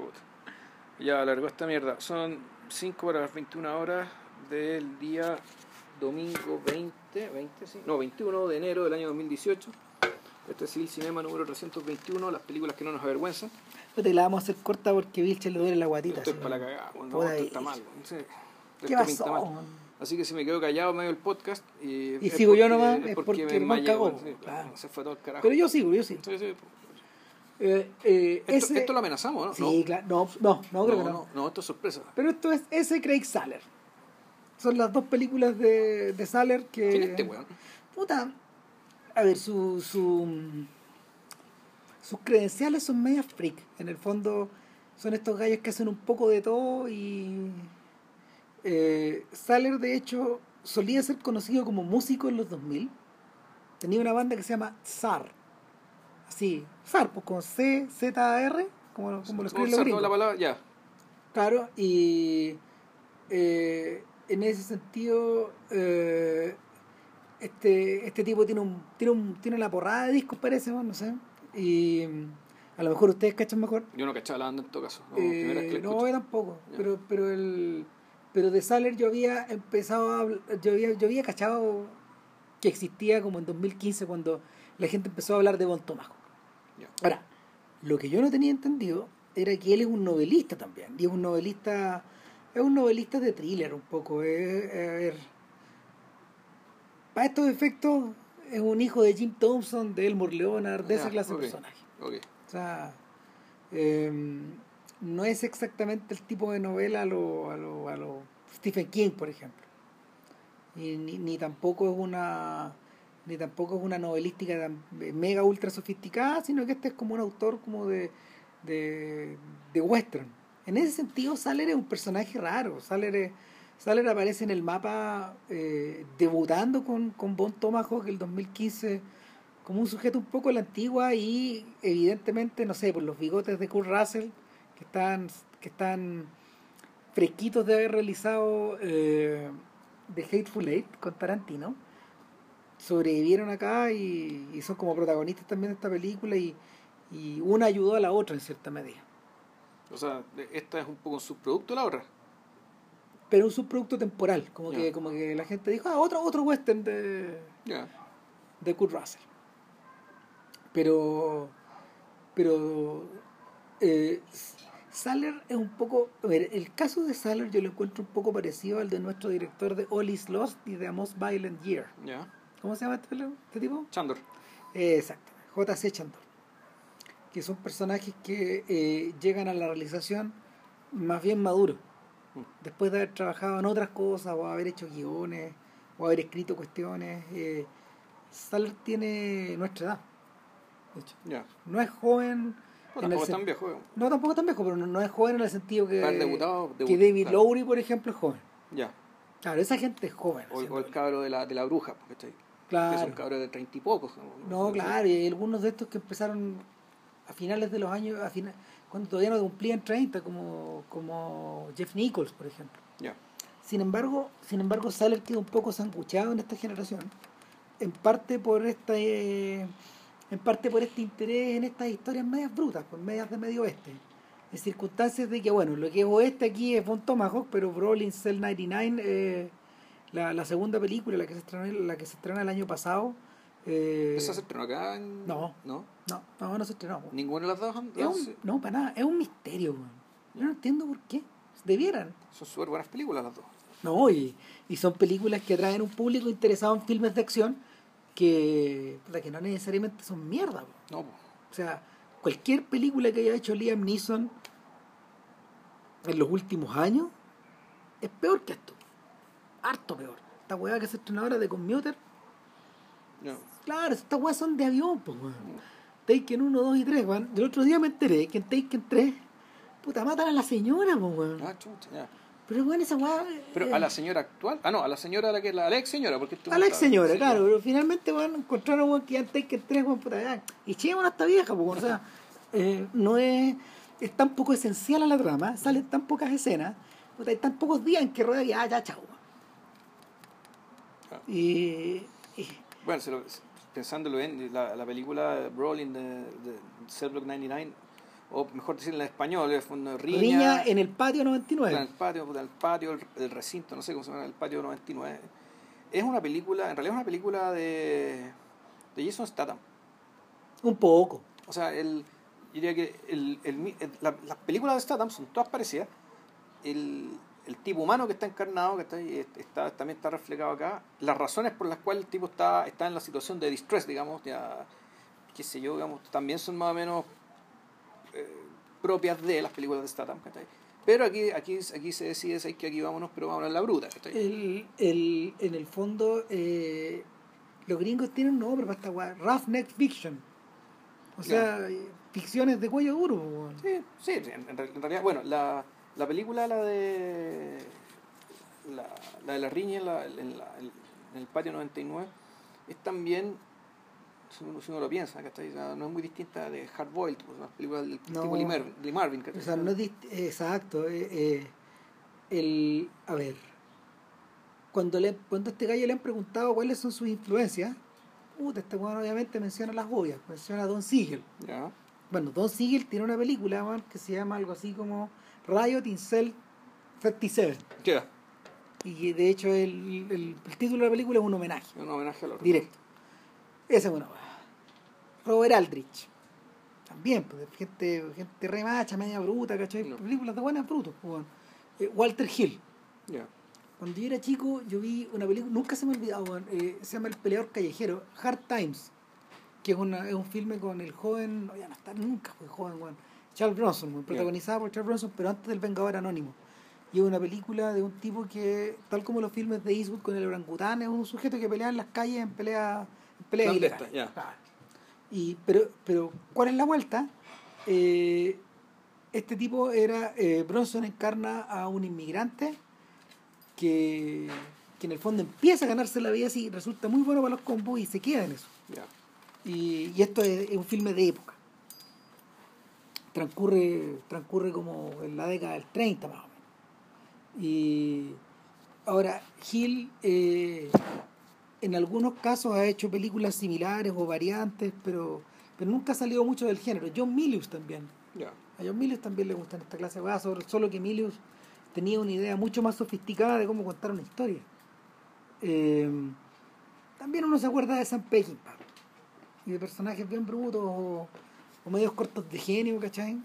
Puta. Ya alargó esta mierda. Son 5 para las 21 horas del día domingo 20, 20 sí, no, 21 de enero del año 2018. Este es el Cinema número 321, las películas que no nos avergüenzan. Y la vamos a hacer corta porque Vilche le duele la guatita. Esto es para la cagada, no, esto está mal. sé. ¿Qué pasó? mal. Así que si me quedo callado medio del podcast y, Y sigo yo porque- nomás, es porque me el man enmayé, cagó, sí, claro. Se fue todo el carajo. Pero yo sigo, yo sigo. Sí, sí. Eh, eh, Esto, ese- esto lo amenazamos, ¿no? Sí, claro. No, no, no, creo que no. no, no, esto es sorpresa. Pero esto es ese Craig Saller. Son las dos películas de, de Saller que. ¿Quién es este weón? Puta. A ver, su, su, sus credenciales son medias freak. En el fondo, son estos gallos que hacen un poco de todo y. Eh, Saller, de hecho, solía ser conocido como músico en los 2000. Tenía una banda que se llama SAR. Así, SAR, pues con C, Z, R, como, como lo escriben los gringos. la palabra, ya. Claro, y eh, en ese sentido, eh, este, este tipo tiene un, tiene un, tiene una porrada de discos, parece, ¿no? sé. Y a lo mejor ustedes cachan mejor. Yo no cachaba la banda en todo caso. No, Eh, no, yo tampoco. Pero, pero el pero de Saller yo había empezado a yo había, yo había cachado que existía como en 2015 cuando la gente empezó a hablar de Bon Tomahawk. Ahora, lo que yo no tenía entendido era que él es un novelista también. Y es un novelista. Es un novelista de thriller un poco. Es, a ver. Para estos efectos, es un hijo de Jim Thompson, de Elmore Leonard, de esa Ya, clase de personaje. Ok. O sea, em, no es exactamente el tipo de novela a lo, a lo, a lo Stephen King, por ejemplo. Y ni, ni tampoco es una ni tampoco es una novelística tan mega ultra sofisticada, sino que este es como un autor como de, de, de western. En ese sentido, Saller es un personaje raro. Saller aparece en el mapa eh, debutando con, con Bon Tomahawk el 2015 como un sujeto un poco a la antigua y evidentemente, no sé, por los bigotes de Kurt Russell, que están, que están fresquitos de haber realizado eh, The Hateful Eight con Tarantino, sobrevivieron acá y, y son como protagonistas también de esta película y, y una ayudó a la otra en cierta medida. O sea, esta es un poco un subproducto de la otra. Pero un subproducto temporal, como que como que la gente dijo, ah, otro, otro western de, de Kurt Russell. Pero, pero eh, Saller es un poco, a ver, el caso de Saller yo lo encuentro un poco parecido al de nuestro director de All Is Lost y de A Most Violent Year. Ya. ¿Cómo se llama este, este tipo? Chandor. Eh, exacto, J.C. Chandor. Que son personajes que eh, llegan a la realización más bien maduros, Mm. después de haber trabajado en otras cosas o haber hecho guiones o haber escrito cuestiones. Eh, Saller tiene nuestra edad, de hecho. No es joven. El tampoco sen- tan viejo. No, tampoco tan viejo, pero no, no es joven en el sentido que, Haber debutado, que David claro. Lowry, por ejemplo, es joven. Ya. Claro, esa gente es joven. O, o el cabro de la, de la bruja, ¿cachai? Que Claro. son cabros de treinta y pocos. No, claro, y hay algunos de estos que empezaron a finales de los años, a fina- cuando todavía no cumplían 30, como, como Jeff Nichols, por ejemplo. Ya. Sin embargo, sin embargo, Saller queda un poco sanguchado en esta generación, en parte por esta eh, en parte por este interés en estas historias medias brutas, por medias de medio oeste. En circunstancias de que, bueno, lo que es oeste aquí es Von Tomahawk, pero Brawling Cell 99, eh, la, la segunda película, la que se estrenó, la que se estrenó el año pasado, eh, ¿Esa se estrenó acá? En... No. ¿No? no, no, no se estrenó. ¿Ninguna de las dos? Es un- no, para nada, es un misterio. Yo no entiendo por qué. Debieran. Son súper buenas películas las dos. No, y, y son películas que atraen un público interesado en filmes de acción que, puta, que no necesariamente son mierda. No, po. O sea, cualquier película que haya hecho Liam Neeson en los últimos años es peor que esto. Harto peor. Esta weá que se estrenó ahora de Commuter, No. claro, estas weas son de avión, pues weón. Taken 1, 2 y 3, weón. El otro día me enteré que en Taken 3, puta, matan a la señora, pues weón. Ah, chucha, ya. Pero bueno, esa weá. Pero eh, a la señora actual. Ah, no, a la señora a la que la, a la ex señora, porque A la ex señora, claro, pero finalmente weón, encontraron weón, que ya en Taken 3, weón, puta, ya. Y chévere a esta vieja, pues, weón, o sea, eh, no es. Es tan poco esencial a la trama, salen tan pocas escenas, puta, hay tan pocos días en que rueda que ya, ya, chao. Y. y- Bueno, se lo- pensándolo bien, la, la película Brawling de, de Cell Block 99 o mejor decir en español, el fondo Riña, Riña en el patio 99. en el patio, puta, el patio, el, recinto, no sé cómo se llama, el patio 99. Es una película, en realidad es una película de, de Jason Statham. Un poco. O sea, el, yo diría que el, el- la- las películas de Statham son todas parecidas. El, el tipo humano que está encarnado, que está, está, también está reflejado acá. Las razones por las cuales el tipo está, está en la situación de distress, digamos, ya, qué sé yo, digamos, también son más o menos eh, propias de las películas de Statham. ¿cachai? Pero aquí, aquí, aquí se decide es que aquí vámonos, pero vámonos a la bruta. El, el, en el fondo, eh, los gringos tienen un nombre para esta weá. Roughneck Fiction. O sea, ficciones de cuello duro. Sí, sí, en realidad, bueno, la, la película, la de la, la de la riña en, la, en, la- en el patio 99, es también, si uno, si uno lo piensa, ¿cachai? No es muy distinta de Hard Boiled, pues, una película del No. tipo Lee Marvin, Lee Marvin, ¿cachai? O sea, no es exacto. eh, eh, el, a ver, cuando, le, cuando a este gallo le han preguntado cuáles son sus influencias, puta, este weón obviamente menciona las obvias, menciona a Don Siegel. Ya, Bueno, Don Siegel tiene una película que se llama algo así como Riot in Cell 57. ya, Y de hecho el, el- el título de la película es un homenaje un homenaje a los directo. Esa es weá. Robert Aldrich. También, pues, gente, gente re macha, media bruta, ¿cachai? No. Películas de buenas brutos, pues, weón. Eh, Walter Hill. Ya, Cuando yo era chico, yo vi una película, nunca se me ha olvidado, eh, se llama El peleador callejero, Hard Times, que es, una, es un filme con el joven, no, ya no está nunca, fue joven, weón, Charles Bronson, protagonizada por Charles Bronson, pero antes del Vengador Anónimo. Y es una película de un tipo que, tal como los filmes de Eastwood con el orangután, es un sujeto que pelea en las calles en pelea, en pelea Clandesta, ilegal. ya. Y, pero, pero, ¿cuál es la vuelta? Eh, este tipo era, eh, Bronson encarna a un inmigrante que, que en el fondo empieza a ganarse la vida así, resulta muy bueno para los combos y se queda en eso. ya, Y, y esto es, es un filme de época. Transcurre, transcurre como en la década del 30 más o menos. Y ahora, Hill eh, en algunos casos ha hecho películas similares o variantes, pero, pero nunca ha salido mucho del género. John Milius también. A John Milius también le gustan esta clase de cosas, solo que Milius tenía una idea mucho más sofisticada de cómo contar una historia. Eh, también uno se acuerda de Sam Peckinpah y de personajes bien brutos o, o medios cortos de genio, ¿cachai?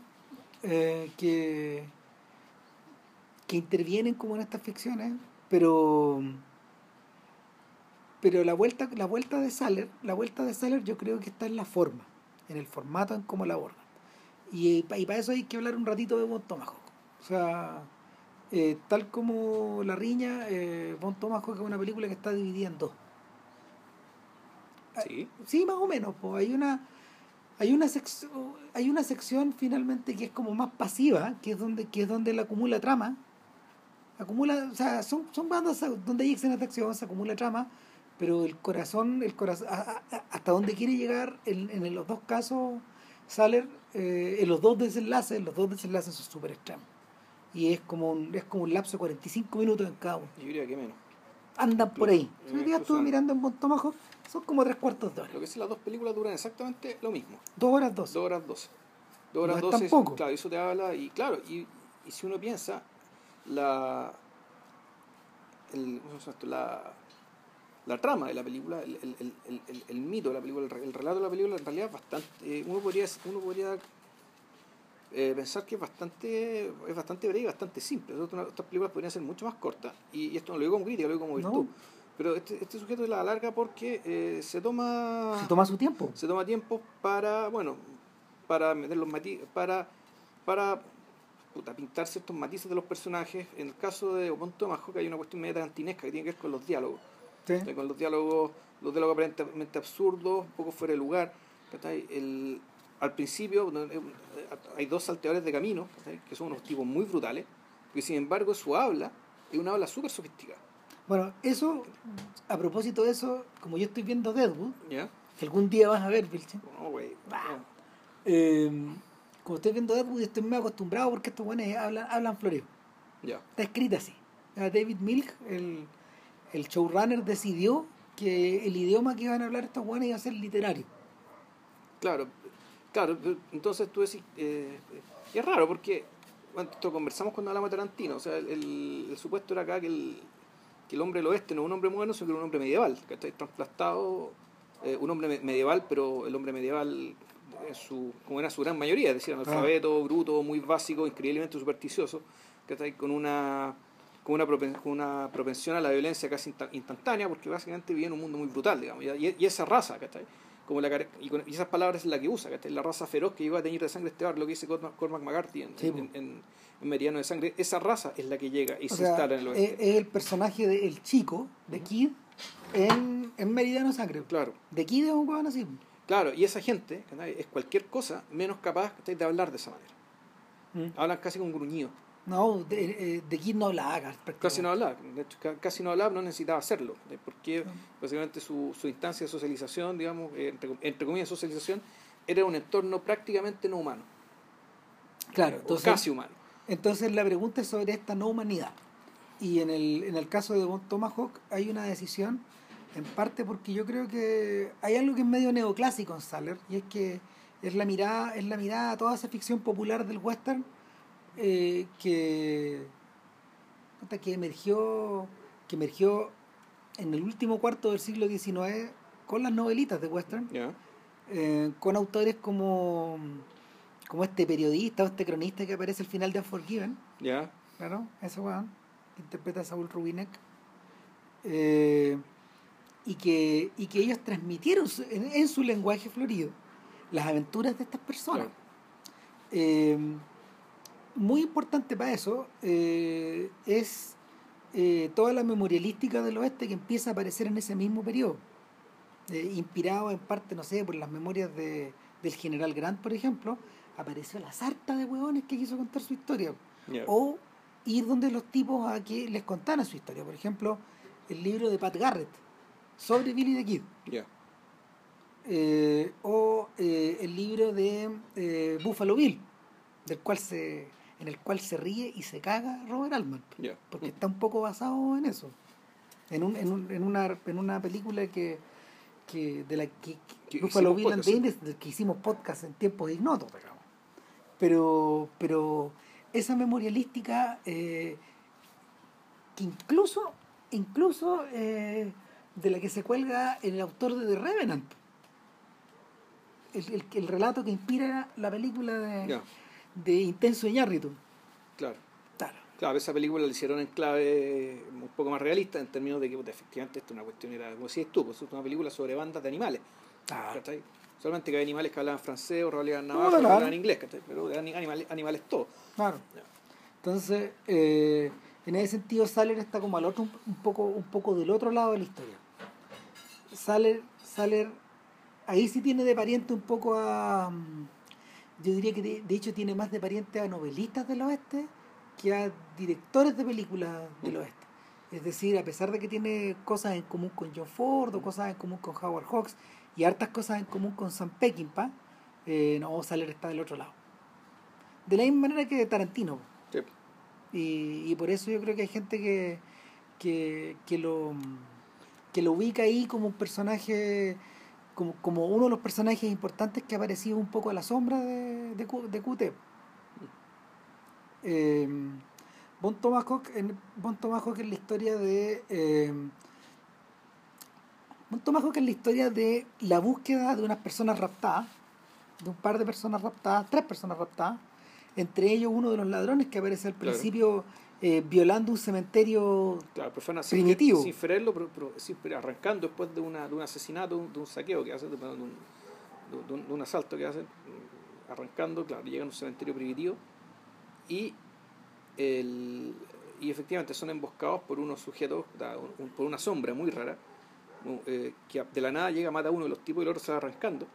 Eh, que, que intervienen como en estas ficciones, pero pero la vuelta la vuelta de Saller la vuelta de Saller yo creo que está en la forma en el formato en cómo la abordan y, pa- y para eso hay que hablar un ratito de Von Tomahawk o sea eh, tal como La Riña eh, Von Tomahawk es una película que está dividida en dos sí, Sí, más o menos. Pues hay una hay una sección hay una sección finalmente que es como más pasiva, que es donde que es donde la acumula trama. Acumula, o sea, son son bandas donde hay escenas de acción, se acumula trama, pero el corazón, el corazón a- a- hasta donde quiere llegar en, en los dos casos Saller eh, en los dos desenlaces, los dos desenlaces son súper extremos. Y es como un, es como un lapso de 45 minutos en cada uno. yo diría que menos. Andan por ahí. Si hoy día estuve mirando en Bon Tomahawk, son como tres cuartos de hora. Lo que es las dos películas duran exactamente lo mismo. Dos horas dos. Dos horas doce. Dos horas No es doce. tampoco. Claro, eso te habla. Y claro, y, y si uno piensa, la. El, la, la trama de la película, el, el, el, el- el- el mito de la película, el, re- el relato de la película, en realidad es bastante. eh, uno podría, uno podría eh, pensar que es bastante, es bastante breve y bastante simple. Otras películas podrían ser mucho más cortas. Y, y esto no lo digo como crítica, lo digo como No. Pero este, este sujeto la alarga porque eh, se toma Se toma su tiempo. se toma tiempo para, bueno, para meter los matices, para, para puta, pintar ciertos matices de los personajes. En el caso de Obon Tomahawk hay una cuestión media tarantinesca que tiene que ver con los diálogos. Sí. Con los diálogos, los diálogos aparentemente absurdos, un poco fuera de lugar. El, al principio no, eh, hay dos salteadores de camino, que son unos tipos muy brutales, que sin embargo su habla es una habla súper sofisticada. Bueno, eso, a propósito de eso, como yo estoy viendo Deadwood, que algún día vas a ver, Vilchen, No, güey. Ah. eh, como estoy viendo Deadwood, estoy muy acostumbrado porque estos buenos hablan, hablan floreo. Ya. Está escrita así. David Milk, el, el showrunner, decidió que el idioma que iban a hablar estos buenos iba a ser literario. Claro, Claro, entonces tú decís, eh, es raro porque bueno, esto conversamos cuando hablamos de Tarantino, o sea, el, el, supuesto era acá que el, que el hombre del oeste no es un hombre moderno, sino que es un hombre medieval, que está trasplastado, eh, un hombre medieval, pero el hombre medieval, su, como era su gran mayoría, es decir, analfabeto, bruto, muy básico, increíblemente supersticioso, que está con una con una, propensión, con una propensión a la violencia casi instantánea, porque básicamente vive en un mundo muy brutal, digamos, y, y esa raza, ¿cachai? como la, y, con, esas palabras es la que usa, que la raza feroz que llega a teñir de sangre este bar, lo que dice Cormac McCarthy en, en, en, Meridiano de Sangre, esa raza es la que llega y se instala en el oeste. Es, el personaje del chico, de Kid, en, en Meridiano de Sangre. Claro. De Kid es un huevón así. Claro, y esa gente es cualquier cosa menos capaz de hablar de esa manera. Mm. Hablan casi con gruñido. No, de, eh, de Kid no hablaba. Casi no hablaba, de hecho, casi no hablaba, no necesitaba hacerlo, porque básicamente su, su instancia de socialización, digamos, eh, entre, entre, comillas socialización, era un entorno prácticamente no humano. Claro, entonces, casi humano. Entonces la pregunta es sobre esta no humanidad. Y en el, en el caso de Tomahawk hay una decisión, en parte porque yo creo que hay algo que es medio neoclásico en Saller, y es que es la mirada, es la mirada a toda esa ficción popular del western eh, que, que emergió que emergió en el último cuarto del siglo XIX con las novelitas de western eh, con autores como como este periodista o este cronista que aparece al final de Unforgiven. Ya. Claro ese weón que interpreta a Saul Rubinek. Eh, y que y que ellos transmitieron en, su lenguaje florido las aventuras de estas personas. Muy importante para eso eh, es eh, toda la memorialística del oeste que empieza a aparecer en ese mismo periodo, eh, inspirado en parte, no sé, por las memorias de, del general Grant, por ejemplo, apareció la sarta de hueones que quiso contar su historia. O ir donde los tipos a que les contaran su historia. Por ejemplo, el libro de Pat Garrett sobre Billy the Kid. o el libro de Buffalo Bill, del cual se en el cual se ríe y se caga Robert Altman. Porque está un poco basado en eso. En, un, en, un, en, una, en una película que, que de la que, que Buffalo Bill and que hicimos podcast en tiempos ignotos, pero, pero esa memorialística eh, que incluso, incluso eh, de la que se cuelga el autor de The Revenant. El, el, el relato que inspira la película de, de Intenso Iñárritu. Claro. Claro. esa película la hicieron en clave un poco más realista en términos de que efectivamente esto es una cuestión, era como decías tú, pues, es una película sobre bandas de animales. Ah. Solamente que hay animales que hablaban francés o hablaban navarro, o hablaban inglés, pero eran animales, animales todos. Claro. Entonces, eh, en ese sentido, Saller está como al otro, un poco, un poco del otro lado de la historia. Saller, Saller ahí sí tiene de pariente un poco a yo diría que de, hecho tiene más de parientes a novelistas del oeste que a directores de películas del oeste. Es decir, a pesar de que tiene cosas en común con John Ford o cosas en común con Howard Hawks y hartas cosas en común con Sam Peckinpah, eh, no, Saler está del otro lado. De la misma manera que Tarantino. Y, y por eso yo creo que hay gente que, que, que, lo, que lo ubica ahí como un personaje como, como uno de los personajes importantes que ha aparecido un poco a la sombra de, de, de QT. Eh, bon Tomahawk, en, bon Tomahawk es la historia de eh, Bon Tomahawk es la historia de la búsqueda de unas personas raptadas de un par de personas raptadas tres personas raptadas entre ellos uno de los ladrones que aparece al principio eh, violando un cementerio claro, primitivo. Sin, sin pero, arrancando después de, una, de un asesinato, de un saqueo que hacen, de, un, de, un, asalto que hacen, mm, arrancando, claro, llegan a un cementerio primitivo y, el, y efectivamente son emboscados por unos sujetos, por una sombra muy rara, eh, que de la nada llega, mata a uno de los tipos y el otro se va arrancando.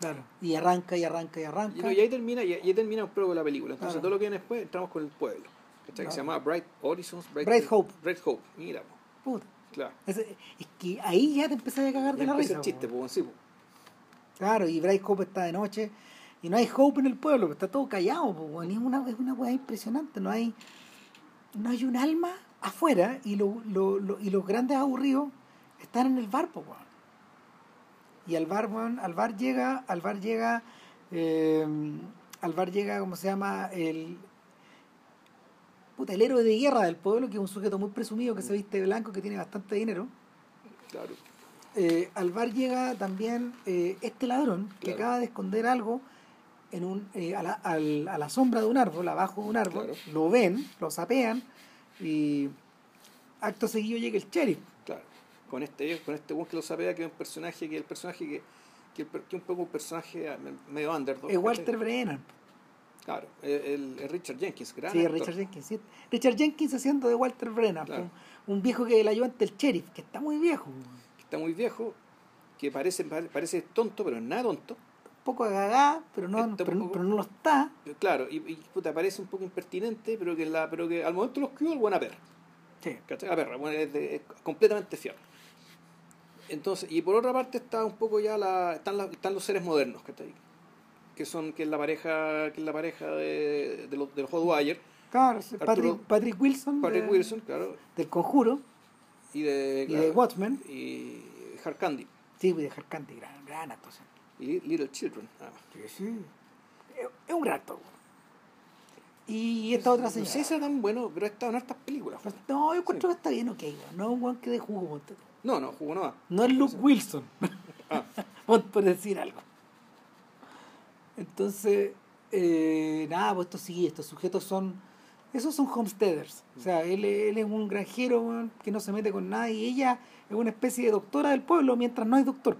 Claro, y arranca y arranca y arranca. Y, ahí termina, y, ahí termina un poco la película. Entonces todo lo que viene después entramos con el pueblo. Que se llama Bright Horizons. Bright, Hope. Bright Hope, mira. Puta. Claro. Es, que ahí ya te empecé a cagar de la risa. el chiste, sí, Claro, y Bright Hope está de noche y no hay Hope en el pueblo, está todo callado, es una, es una weá impresionante, no hay, no hay un alma afuera y, lo, lo, lo, y los grandes aburridos están en el bar, pues, Y al bar, al bar llega, al bar llega Eh, al bar llega, como se llama? El, puta, el héroe de guerra del pueblo, que es un sujeto muy presumido, que se viste blanco, que tiene bastante dinero. Claro. Eh, al bar llega también eh, este ladrón que acaba de esconder algo en un, eh, a, la, al- a la sombra de un árbol, abajo de un árbol, Claro. lo ven, lo sapean y acto seguido llega el sheriff. Con este, con este weón que lo sapea, que es un personaje que el personaje que, que, un poco un personaje ah, medio underdog. Es. Walter Brennan. Claro, el, el Richard Jenkins, gran Sí, actor. Richard Jenkins. sí. Richard Jenkins haciendo de Walter Brennan, Claro. un, un viejo que es el ayudante del sheriff, que está muy viejo, un que está muy viejo, que parece, pare- parece tonto, pero es nada tonto. poco agagá, pero no, un pero, poco- pero no lo está. Eh, Claro, y, y puta, parece un poco impertinente, pero que, la, pero que al momento lo escribió el buena perra. Sí. ¿Cachai? La perra, bueno, es, de- es completamente fiable. Entonces, y por otra parte está un poco ya la, están, la- están los seres modernos, ¿cachai? Que son, que es la pareja, que es la pareja de, de los, de los Hotwire, Claro, Arturo- Patrick, Patrick Wilson, Patrick de- Wilson, claro, del Conjuro y de, y de Watchmen. y Hard Candy, Sí, de Harry Candy, gran, gran actuación. y Little Children, más. Sí, sí. Es, un gran actor. Y esta otra No sé señora. si era tan bueno, pero ha estado en hartas películas. Pues, No, yo encuentro que está bien ok, no es un guan que de jugo. No, no, jugó nada. No es Luke Wilson, Ah, por, por decir algo. Entonces, eh, nada, pues esto sí, estos sujetos son, esos son homesteaders. O sea, él, él es un granjero que no se mete con nadie y ella es una especie de doctora del pueblo mientras no hay doctor.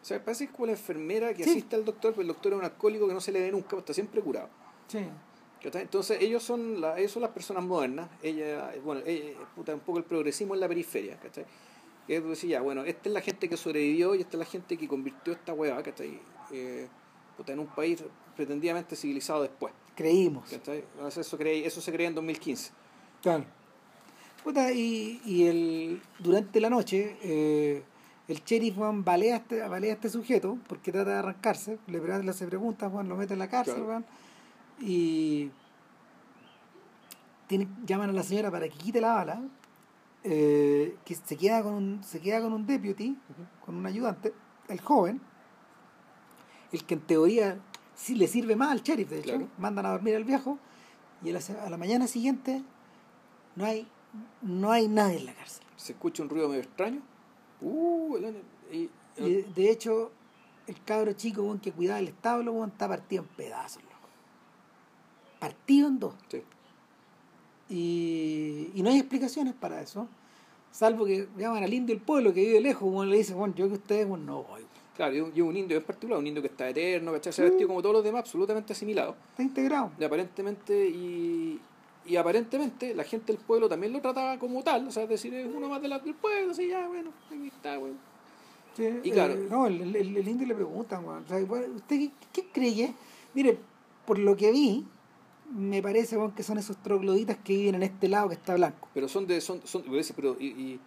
o sea, parece como la enfermera que Sí. asiste al doctor, pero el doctor es un alcohólico que no se le ve nunca, pero está siempre curado. Sí. Entonces ellos son, la, ellos son las personas modernas, ella, bueno, ella, puta, un poco el progresismo en la periferia, ¿cachai? Que es decir, ya, bueno, esta es la gente que sobrevivió y esta es la gente que convirtió esta hueá, ¿cachai? Eh, puta, en un país pretendidamente civilizado después, Creímos. Eso, creí, eso se creía en 2015. Claro. Puta, y, y el, durante la noche, eh, el sheriff Juan balea a este, balea a este sujeto porque trata de arrancarse, le, hace preguntas, Juan lo mete en la cárcel, Claro. Juan, y tiene, llaman a la señora para que quite la bala, eh, que se queda con un, se queda con un deputy, con un ayudante, el joven, el que en teoría sí le sirve más al sheriff, de hecho, Claro. mandan a dormir al viejo, y a la, se- a la mañana siguiente no hay, no hay nadie en la cárcel. Se escucha un ruido medio extraño. Uh, el- y- Y de, hecho, el cabro chico weón, que cuidaba el establo está partido en pedazos, loco. Partido en dos. sí. Y, y no hay explicaciones para eso. Salvo que llaman al indio del pueblo que vive lejos, weón, le dice, bueno, yo que ustedes, bueno, no voy. Claro, y un, y un indio en particular, un indio que está eterno, ¿cachai? Se ha vestido como todos los demás, absolutamente asimilado. Está integrado. Y aparentemente, y, y aparentemente la gente del pueblo también lo trataba como tal, o sea, es decir, es uno más de la, del pueblo, así ya, bueno, ahí está, bueno. Sí, Y claro. eh, no, el, el- el indio le preguntan, weón, o sea, ¿usted qué, qué cree? Mire, por lo que vi, me parece weón, que son esos trogloditas que viven en este lado que está blanco. Pero son de, son, son, pero, y, y,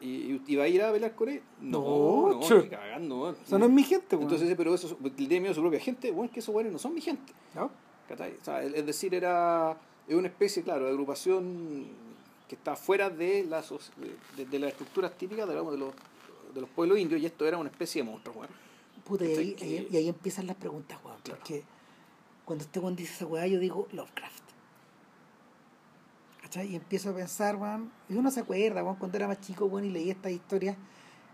y, y va a ir a pelear con él? No, No, no, cagando, weón. O sea, no es mi gente, weón. Entonces, pero eso, le tiene miedo a su propia gente, bueno, que esos weones no son mi gente. ¿No? O sea, es decir, era es una especie, claro, de agrupación que está fuera de las, soci- de, de las estructuras típicas digamos, de, los, de los pueblos indios y esto era una especie de monstruo, weón. Puta, y ahí, empiezan las preguntas, weón. Claro. Porque cuando este weón dice esa weá, yo digo Lovecraft. ¿Cachai? Y empiezo a pensar, weón. Y uno se acuerda, weón, cuando era más chico, weón, y leía estas historias.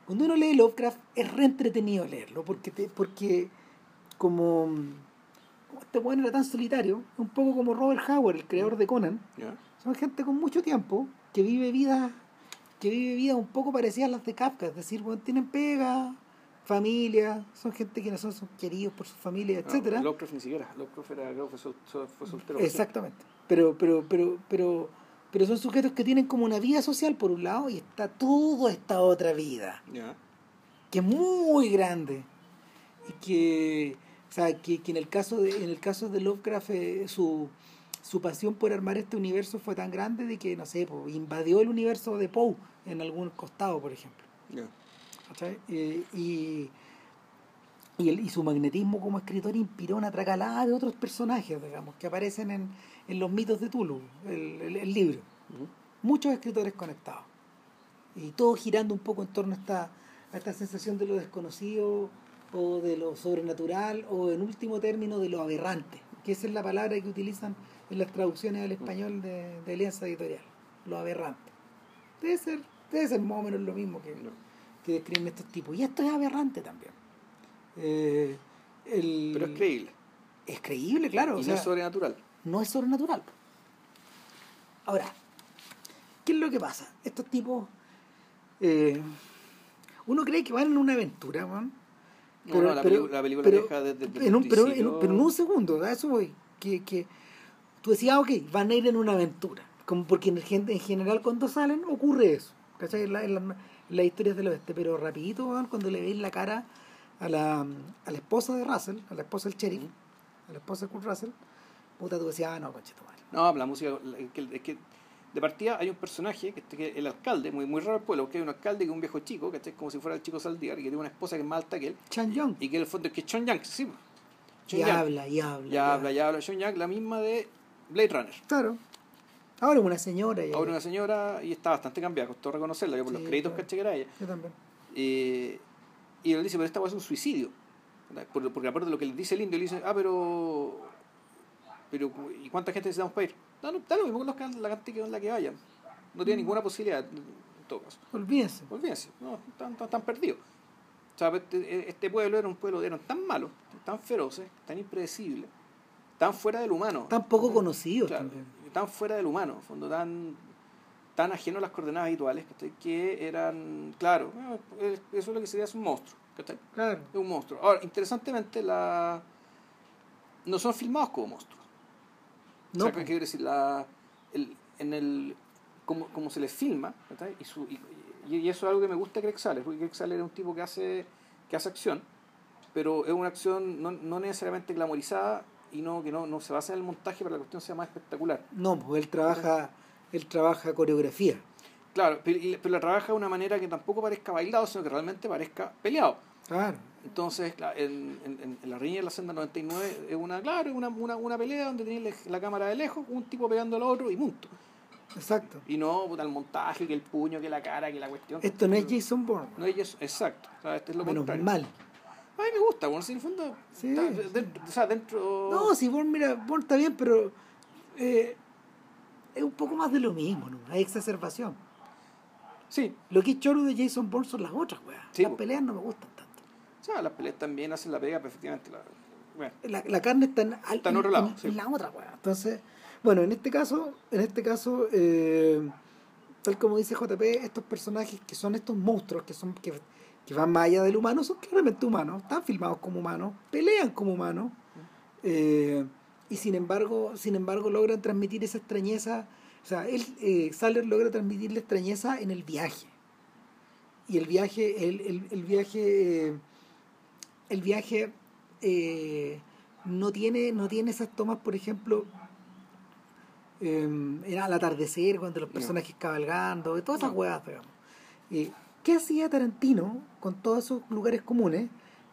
Cuando uno lee Lovecraft, es re entretenido leerlo, porque, te, porque como, como este weón era tan solitario, un poco como Robert Howard, el creador de Conan, son gente con mucho tiempo que vive vidas que vive vidas un poco parecidas a las de Kafka, es decir, bueno, tienen pega, familia, son gente que no son, son queridos por su familia, No, etcétera. Lovecraft ni siquiera, Lovecraft era, creo que fue, sol- sol- fue soltero. Exactamente. Pero, pero, pero, pero, pero son sujetos que tienen como una vida social por un lado y está toda esta otra vida, que es muy grande. Y que, o sea, que, que en el caso de, en el caso de Lovecraft, eh, su, su pasión por armar este universo fue tan grande de que, no sé, invadió el universo de Poe en algún costado, por ejemplo. ¿Cachai? Eh, y, y, el- y su magnetismo como escritor inspiró una tracalada de otros personajes, digamos, que aparecen en, en los mitos de Tulu, el, el- el libro. Muchos escritores conectados. Y todo girando un poco en torno a esta, a esta sensación de lo desconocido o de lo sobrenatural o en último término de lo aberrante, que esa es la palabra que utilizan en las traducciones al español de, de Alianza Editorial, lo aberrante. Debe ser, debe ser más o menos lo mismo que, que describen estos tipos. Y esto es aberrante también. Eh, el- Pero es creíble. es creíble, claro. y o no sea, es sobrenatural. no es sobrenatural. Ahora, ¿qué es lo que pasa? Estos tipos, eh, uno cree que van en una aventura, weón. No, no, la película pero- deja desde- desde en un, el pero, en, principio- pero en un segundo, a eso voy. Que, que tú decías, ah, ok, van a ir en una aventura. Como porque en, en general cuando salen ocurre eso. ¿Cachai? En, la- en la- las historias del oeste. Pero rapidito, cuando le veis la cara a la, a la esposa de Russell, a la esposa del sheriff, a la esposa de Kurt Russell, puta, tú decías, ah, no, concha tu madre. No, la música. Es que, es que de partida hay un personaje, que, este- que el alcalde, muy, muy raro el pueblo, que hay un alcalde que es un viejo chico, que es como si fuera el chico Saldívar, y que tiene una esposa que es más alta que él, Chan Young. y que en el fondo es que es Chon Yang, sí. pues. Chon Y Yang. habla, y habla. Ya habla, ya habla. Chon Yang, la misma de Blade Runner. Claro. Ahora es una señora. Ahora una señora y está bastante cambiada, costó reconocerla, yo por Sí, los créditos claro. que era ella. Yo también. Eh, y él dice, pero esta va a ser un suicidio. Porque, porque aparte de lo que le dice el indio, le dice, ah, pero. pero ¿Y cuánta gente necesitamos para ir? Da, lo- da lo mismo con los que- la cantidad con la que vayan. No tiene ninguna posibilidad, en todo caso. Olvídense. Olvídense, no, están, están, están perdidos. O sea, este, este pueblo era un pueblo, eran tan malos, tan feroces, tan impredecibles, tan fuera del humano. Tan poco conocidos Claro, también. Tan fuera del humano, en fondo, tan, tan ajeno a las coordenadas habituales, ¿cachai? que eran, claro, eh, eso es lo que sería es un monstruo, ¿cachai? Claro. es un monstruo. Ahora, interesantemente, la... no son filmados como monstruos. No, o sea. ¿qué quiero decir? La, el, en el, como, como se les filma, ¿cachai? y, su, y, y eso es algo que me gusta de Saller, porque Saller es un tipo que hace, que hace acción, pero es una acción no, no necesariamente glamorizada y no que no, no se basa en el montaje para que la cuestión sea más espectacular. No, pues él trabaja, él trabaja coreografía. Claro, pero, pero la trabaja de una manera que tampoco parezca bailado, sino que realmente parezca peleado. Claro. Entonces, en, en, en la riña de la senda 99 es una, claro, es una, una, una pelea donde tiene la, cámara de lejos, un tipo pegando al otro y punto. Exacto. Y no puta, el montaje, que el puño, que la cara, que la cuestión. Esto no es Jason Bourne. No es eso, exacto. O sea, este es lo Menos contrario. mal. A mí me gusta, bueno, si en el fondo. Sí, está dentro, o sea, dentro. No, si Bourne, mira, Bourne está bien, pero eh, es un poco más de lo mismo, ¿no? Hay exacerbación. Sí, Lo que es choro de Jason Bourne son las otras. Sí, las peleas no me gustan tanto. o sea, las peleas también hacen la pega, pero efectivamente. La, bueno, La, la carne está en, al- Está en otro lado, en- sí. en la otra, wea. Entonces, bueno, en este caso, en este caso, eh, tal como dice JP, estos personajes que son estos monstruos que son que, que van más allá del humano son claramente humanos, están filmados como humanos, pelean como humanos, eh, y sin embargo, sin embargo logran transmitir esa extrañeza, o sea, él, eh, Saller logra transmitir la extrañeza en el viaje. Y el viaje, el, el, el viaje, eh, el viaje eh, no tiene, no tiene esas tomas, por ejemplo, era al atardecer, cuando los No. personajes cabalgando, todas esas No. huevas, digamos. Eh, ¿Qué hacía Tarantino con todos esos lugares comunes?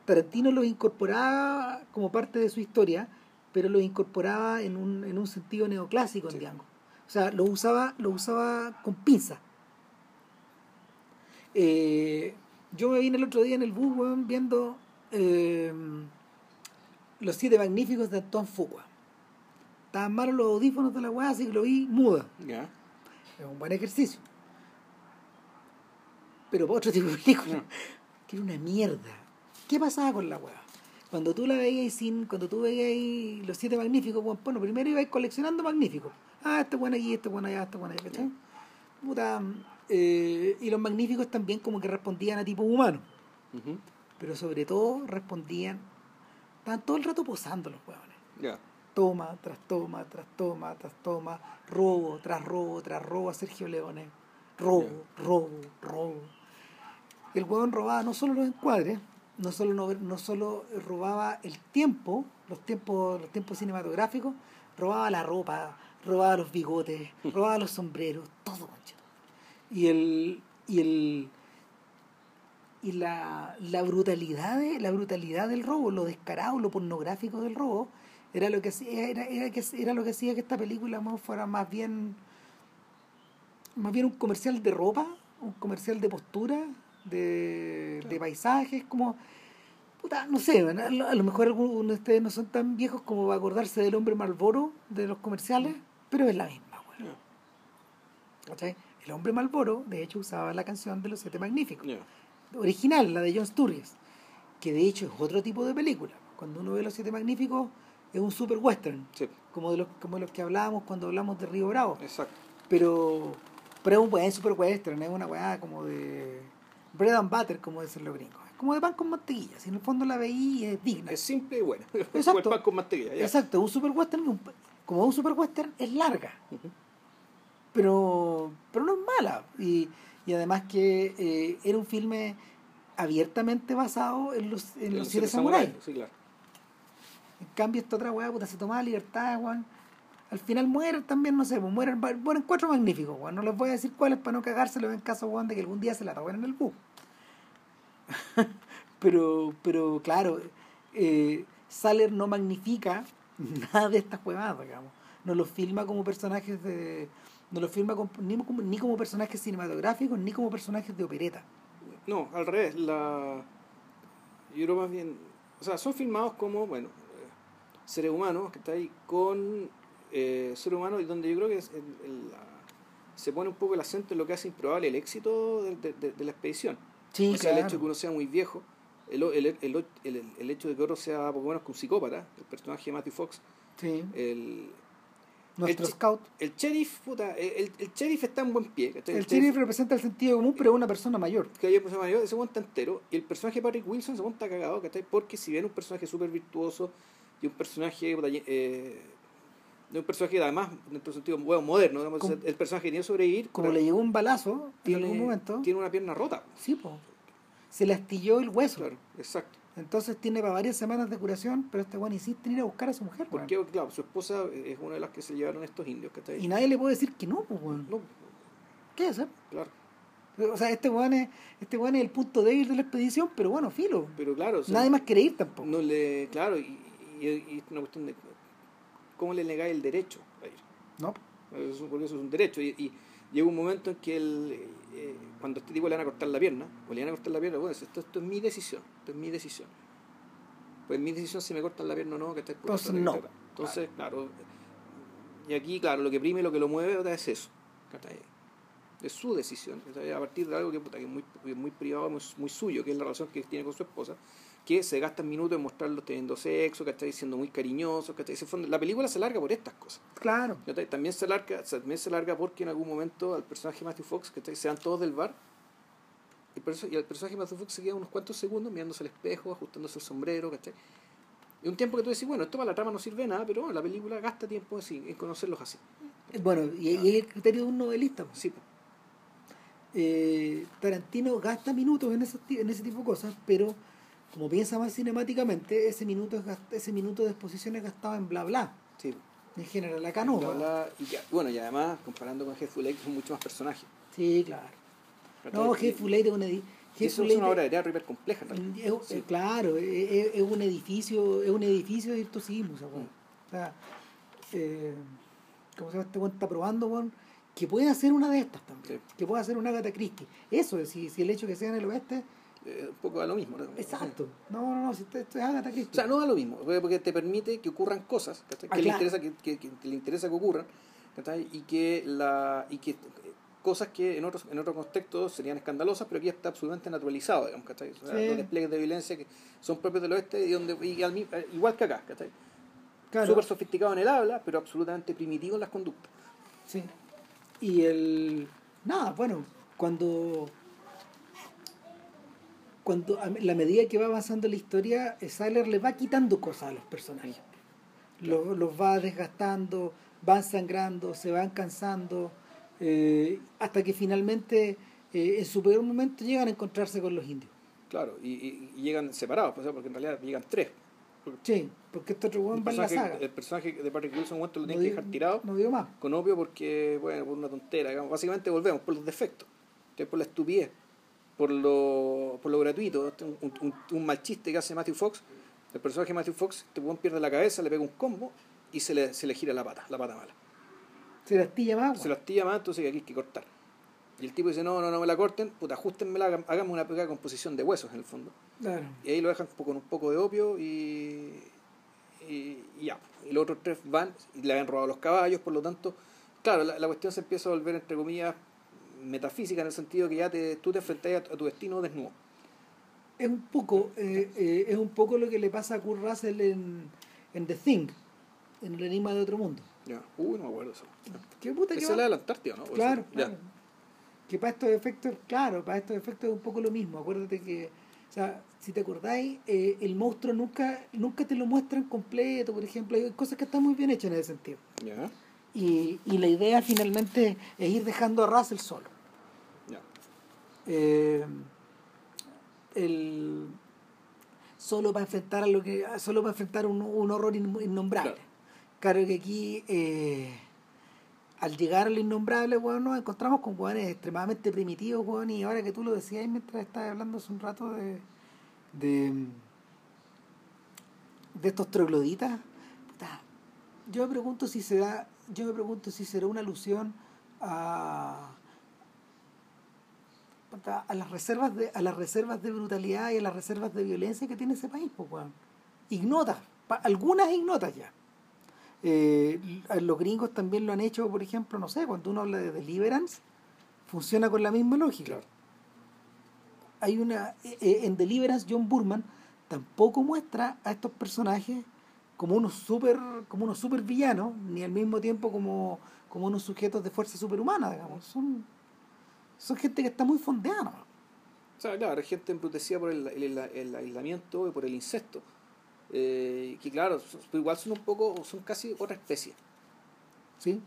Tarantino los incorporaba como parte de su historia, pero los incorporaba en un, en un sentido neoclásico, Sí. digamos. O sea, lo usaba, lo usaba con pinza. Eh, yo me vine el otro día en el bus, weón, viendo eh, Los Siete Magníficos de Antoine Fuqua. Estaban malos los audífonos de la weá, así que lo vi muda. ya. Es un buen ejercicio. Pero para otro tipo de película, No. que era una mierda. ¿Qué pasaba con la weá? Cuando tú la veías sin, cuando tú veías los siete magníficos, bueno, primero ibas coleccionando magníficos. Ah, este bueno aquí, este bueno allá, este bueno allá, ¿cachai? Puta, eh, y los magníficos también como que respondían a tipo humano. Ujú. Pero sobre todo respondían, estaban todo el rato posando los huevones Ya. toma tras toma, tras toma, tras toma, robo tras robo, tras robo a Sergio Leone. Robo, robo, robo. El huevón robaba no solo los encuadres, no solo, no, no solo robaba el tiempo, los tiempos, los tiempos cinematográficos, robaba la ropa, robaba los bigotes, robaba los sombreros, todo. Y el, y el y la, la brutalidad de, la brutalidad del robo, lo descarado, lo pornográfico del robo, era lo que hacía, era, era, que, era lo que hacía que esta película más fuera más bien más bien un comercial de ropa, un comercial de postura, de, de paisajes, como Puta, no sé, a lo, mejor algunos de ustedes no son tan viejos como va a acordarse del hombre Malboro de los comerciales, pero es la misma, weón. ¿Cachai? El hombre Malboro, de hecho, usaba la canción de los Siete Magníficos, Ya. original, la de John Sturges, que de hecho es otro tipo de película. Cuando uno ve los Siete Magníficos, es un super western, Sí, como de los, como de los que hablábamos cuando hablamos de Río Bravo. exacto. Pero, pero es un buen super western, es una weá como de bread and butter, como dicen los gringos. Es como de pan con mantequilla. Si en el fondo la veí es digna. Es simple y bueno. Exacto. El pan con mantequilla. ya. Exacto, un super western, un- como un super western es larga, pero, pero no es mala. Y, y además que eh, era un filme abiertamente basado en los, en los siete samurái, samuráis. Sí, claro. En cambio, esta otra weá, puta, se tomaba libertad, weón. Al final mueren también, no sé, pues mueren, mueren cuatro magníficos. No les voy a decir cuáles para no cagárselo en caso, weón, de que algún día se la roben en el bus. pero, pero, claro, eh, Saller no magnifica nada de estas huevadas, digamos. No los filma como personajes de. No los filma como- ni, como, ni como personajes cinematográficos ni como personajes de opereta. No, al revés. La... Yo creo más bien. O sea, son filmados como, bueno, eh, seres humanos que está ahí con eh, seres humanos y donde yo creo que es el- el- se pone un poco el acento en lo que hace improbable el éxito de, de- de- de la expedición. Sí, o sea, el hecho de que uno sea muy viejo, el, el, el, el- el hecho de que otro sea poco menos que un psicópata, el personaje de Matthew Fox, Sí. el, Nuestro chi- scout. el sheriff, puta, el, el sheriff está en buen pie. ¿cachai? El sheriff representa el sentido común, pero es una persona mayor. que hay un personaje mayor, ese monta entero, y el personaje de Patrick Wilson se monta cagado, ¿cachai? Porque si bien un personaje súper virtuoso y un personaje, puta, eh, de un personaje además, en otro sentido, bueno, moderno, digamos, Como- el personaje que tiene que sobrevivir, Como le llegó un balazo en algún momento, tiene una pierna rota. sí, po, se le astilló el hueso. Claro, exacto. Entonces tiene para varias semanas de curación, pero este weón insiste en ir a buscar a su mujer. Porque, claro, su esposa es una de las que se llevaron estos indios, ¿cachai? Y nadie le puede decir que no, pues, weón. No, ¿Qué hacer? claro. O sea, este weón, es, este es el punto débil de la expedición, pero bueno, filo. Pero claro, o sea, Nadie más quiere ir tampoco. no le, claro, y, y, y es una cuestión de cómo le negáis el derecho a ir. No. Eso, porque eso es un derecho. Y, y llega un momento en que el, eh, cuando a este tipo le van a cortar la pierna, o le van a cortar la pierna, bueno, esto, esto es mi decisión, esto es mi decisión. Pues mi decisión si me cortan la pierna o no, que está Entonces, no. Entonces, claro. Y aquí, claro, lo que prime, lo que lo mueve, es eso. Es su decisión, a partir de algo que, puta, que es muy, que es muy privado, muy, muy suyo, que es la relación que tiene con su esposa, que se gastan minutos en mostrarlos teniendo sexo, que está siendo muy cariñosos, que La película se larga por estas cosas. Claro. También se larga, también se larga porque en algún momento al personaje Matthew Fox, que se van todos del bar, y, y el personaje Matthew Fox se queda unos cuantos segundos mirándose al espejo, ajustándose el sombrero, ¿cachai? Y un tiempo que tú decís, bueno, esto para la trama no sirve de nada, pero bueno, la película gasta tiempo así, en conocerlos así. Bueno, y, y es el criterio de un novelista. pues. Sí, po. Eh, Tarantino gasta minutos en ese, en ese tipo de cosas, pero como piensa más cinemáticamente, ese minuto, es gast- ese minuto de exposición es gastado en bla bla. sí. En general, acá no. Bla, bla, y ya- bueno, y además, comparando con Hateful Eight, son muchos más personajes. Sí, claro. No, Hateful Eight es una... eso es una obra de teatro hiper compleja, realidad. es- Sí. claro, es, es- es un edificio, es un edificio de virtuosismo, esa weá. O sea, eh, ¿cómo se llama? Este está probando, weón, que puede hacer una de estas también. Sí. Que puede hacer una Agatha Christie. Eso es, si, si el hecho que sea en el oeste, Eh, un poco da lo mismo. ¿no? exacto. No, no, no, si esto es Agatha Christie. O sea, no da lo mismo, porque te permite que ocurran cosas ¿cachai? Ah, que, le claro. interesa que, que- le interesa que ocurran ¿cachai? y que la y que eh, cosas que en otros en otros contextos serían escandalosas pero aquí está absolutamente naturalizado digamos ¿cachai? O sea, Sí. los despliegues de violencia que son propios del oeste y donde y al mi- eh, igual que acá ¿cachai? Claro. súper sofisticado en el habla pero absolutamente primitivo en las conductas Sí. Y el. Nada, bueno, cuando. Cuando a la medida que va avanzando la historia, eh, Saller le va quitando cosas a los personajes. Los, los va desgastando, van sangrando, se van cansando, eh, hasta que finalmente, eh, en su peor momento, llegan a encontrarse con los indios. claro y, y- llegan separados pues, porque en realidad llegan tres Sí, porque este otro weón va en la saga. el personaje de Patrick Wilson lo No tienen que digo- dejar tirado No digo más. con obvio porque, bueno, por una tontera, digamos. básicamente volvemos por los defectos, por la estupidez, por lo, por lo gratuito, Este un, un- un- un mal chiste que hace Matthew Fox, el personaje de Matthew Fox, este weón pierde la cabeza, le pega un combo y se le, se le gira la pata, la pata mala. Se la astilla más. Se la astilla más, entonces aquí hay que cortar. Y el tipo dice, no, no, no me la corten, puta, ajustenmela, háganme una pegada composición de huesos en el fondo. Claro. Y ahí lo dejan con un poco de opio y, y, y ya. Y los otros tres van y le habían robado los caballos, por lo tanto, claro, la, la cuestión se empieza a volver, entre comillas, metafísica en el sentido que ya te, tú te enfrentas a, tu destino desnudo. Es un poco, eh, eh, es un poco lo que le pasa a Kurt Russell en, en The Thing, en el enigma de otro mundo. Ya. Uy, no me acuerdo eso. ¿Qué puta que Esa la de la Antártida, ¿no? Claro, Ya. claro. Que para estos efectos, claro, para estos efectos es un poco lo mismo. Acuérdate que, o sea, si te acordáis, eh, el monstruo nunca, nunca te lo muestran completo, por ejemplo. Hay cosas que están muy bien hechas en ese sentido. Ya. Y, y la idea finalmente es ir dejando a Russell solo. Ya. Eh, el, solo para enfrentar a lo que solo para enfrentar un, un horror in- innombrable Claro. claro que aquí eh, al llegar al innombrable bueno, nos encontramos con hueones extremadamente primitivos weón, y ahora que tú lo decías mientras estabas hablando hace un rato de de, de estos trogloditas puta, yo me pregunto si será yo me pregunto si será una alusión a a las reservas de a las reservas de brutalidad y a las reservas de violencia que tiene ese país pues weón. ignotas algunas ignotas ya Eh, los gringos también lo han hecho por ejemplo no sé cuando uno habla de deliverance funciona con la misma lógica Claro. hay una eh, eh, en Deliverance John Burman tampoco muestra a estos personajes como unos super como unos super villanos ni al mismo tiempo como como unos sujetos de fuerza superhumana digamos son son gente que está muy fondeada ¿no? O sea, claro, hay gente embrutecida por el, el, el aislamiento y por el incesto. Eh, que claro, son- igual son un poco, son casi otra especie. sí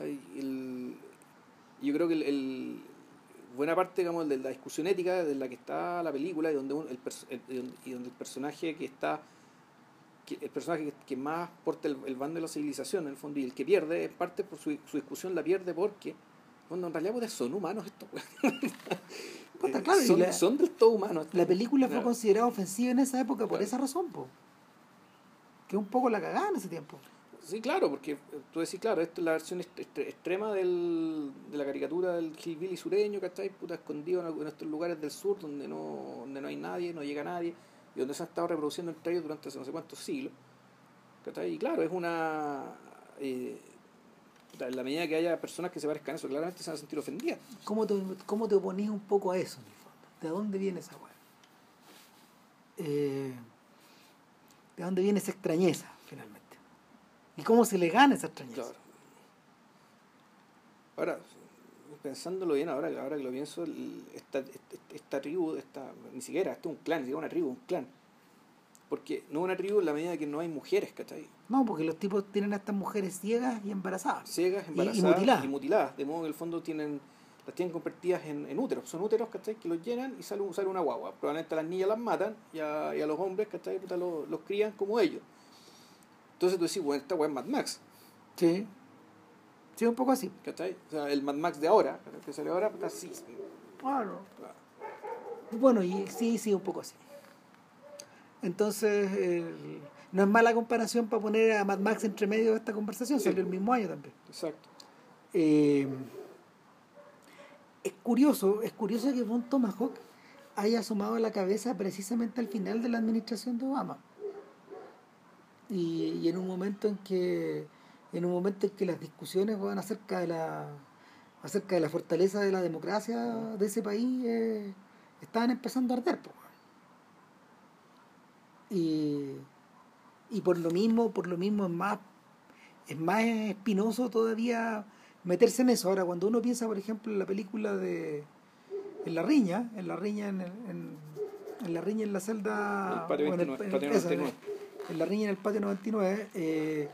el- yo creo que el, buena parte digamos, de la discusión ética de la que está la película y donde, un- el, y donde el personaje que está que el personaje que, que más porta el, el bando de la civilización en el fondo y el que pierde es parte por su, su discusión la pierde porque bueno, en realidad pues, son humanos estos. Puta, Eh, claro, son, la- son del todo humanos la película fue considerada ofensiva en esa época por Claro. esa razón po. que un poco la cagada en ese tiempo Sí, claro, porque eh, tú decís, claro, esto es la versión extrema del, de la caricatura del hillbilly sureño, ¿cachai? Puta, escondido en, en estos lugares del sur donde no, donde no hay nadie, no llega nadie, y donde se han estado reproduciendo entre ellos durante no sé cuántos siglos. Y claro, es una... eh, en la medida que haya personas que se parezcan a eso, claramente se van a sentir ofendidas. ¿Cómo te, cómo te oponís un poco a eso, en el fondo? ¿De dónde viene esa weá? Eh, ¿De dónde viene esa extrañeza, finalmente? ¿Y cómo se le gana esa extrañeza? Claro. Ahora, pensándolo bien, ahora, ahora que lo pienso, esta, esta, esta tribu, esta, ni siquiera, esto es un clan, ni siquiera una tribu, un clan. Porque no es una tribu en la medida que no hay mujeres, ¿cachai? No, porque los tipos tienen a estas mujeres ciegas y embarazadas. Ciegas, Y- y embarazadas mutiladas. y mutiladas. De modo que en el fondo tienen, las tienen convertidas en, en úteros. Son úteros, ¿cachai? Que los llenan y sale, sale una guagua. Probablemente a las niñas las matan y a, y a los hombres, ¿cachai? Puta, los, los crían como ellos. Entonces tú decís, bueno, esta weá es Mad Max. Sí. Sí, un poco así. ¿Cachai? O sea, el Mad Max de ahora, el que sale ahora, puta, sí. Claro. Bueno, y sí, sí, un poco así. Entonces, no es mala comparación para poner a Mad Max entre medio de esta conversación, Sí. salió el mismo año también. Exacto. Eh, es curioso, es curioso que Von Tomahawk haya asomado la cabeza precisamente al final de la administración de Obama. Y, y en un momento en que en un momento en que las discusiones van acerca de la acerca de la fortaleza de la democracia de ese país eh, estaban empezando a arder. po. Y, y por lo mismo, por lo mismo es más es más espinoso todavía meterse en eso. Ahora, cuando uno piensa, por ejemplo, en la película de En la riña, en la riña en, el- en, en la riña en la celda El patio en 29, en patio esa, 99. en la riña en el patio 99 eh,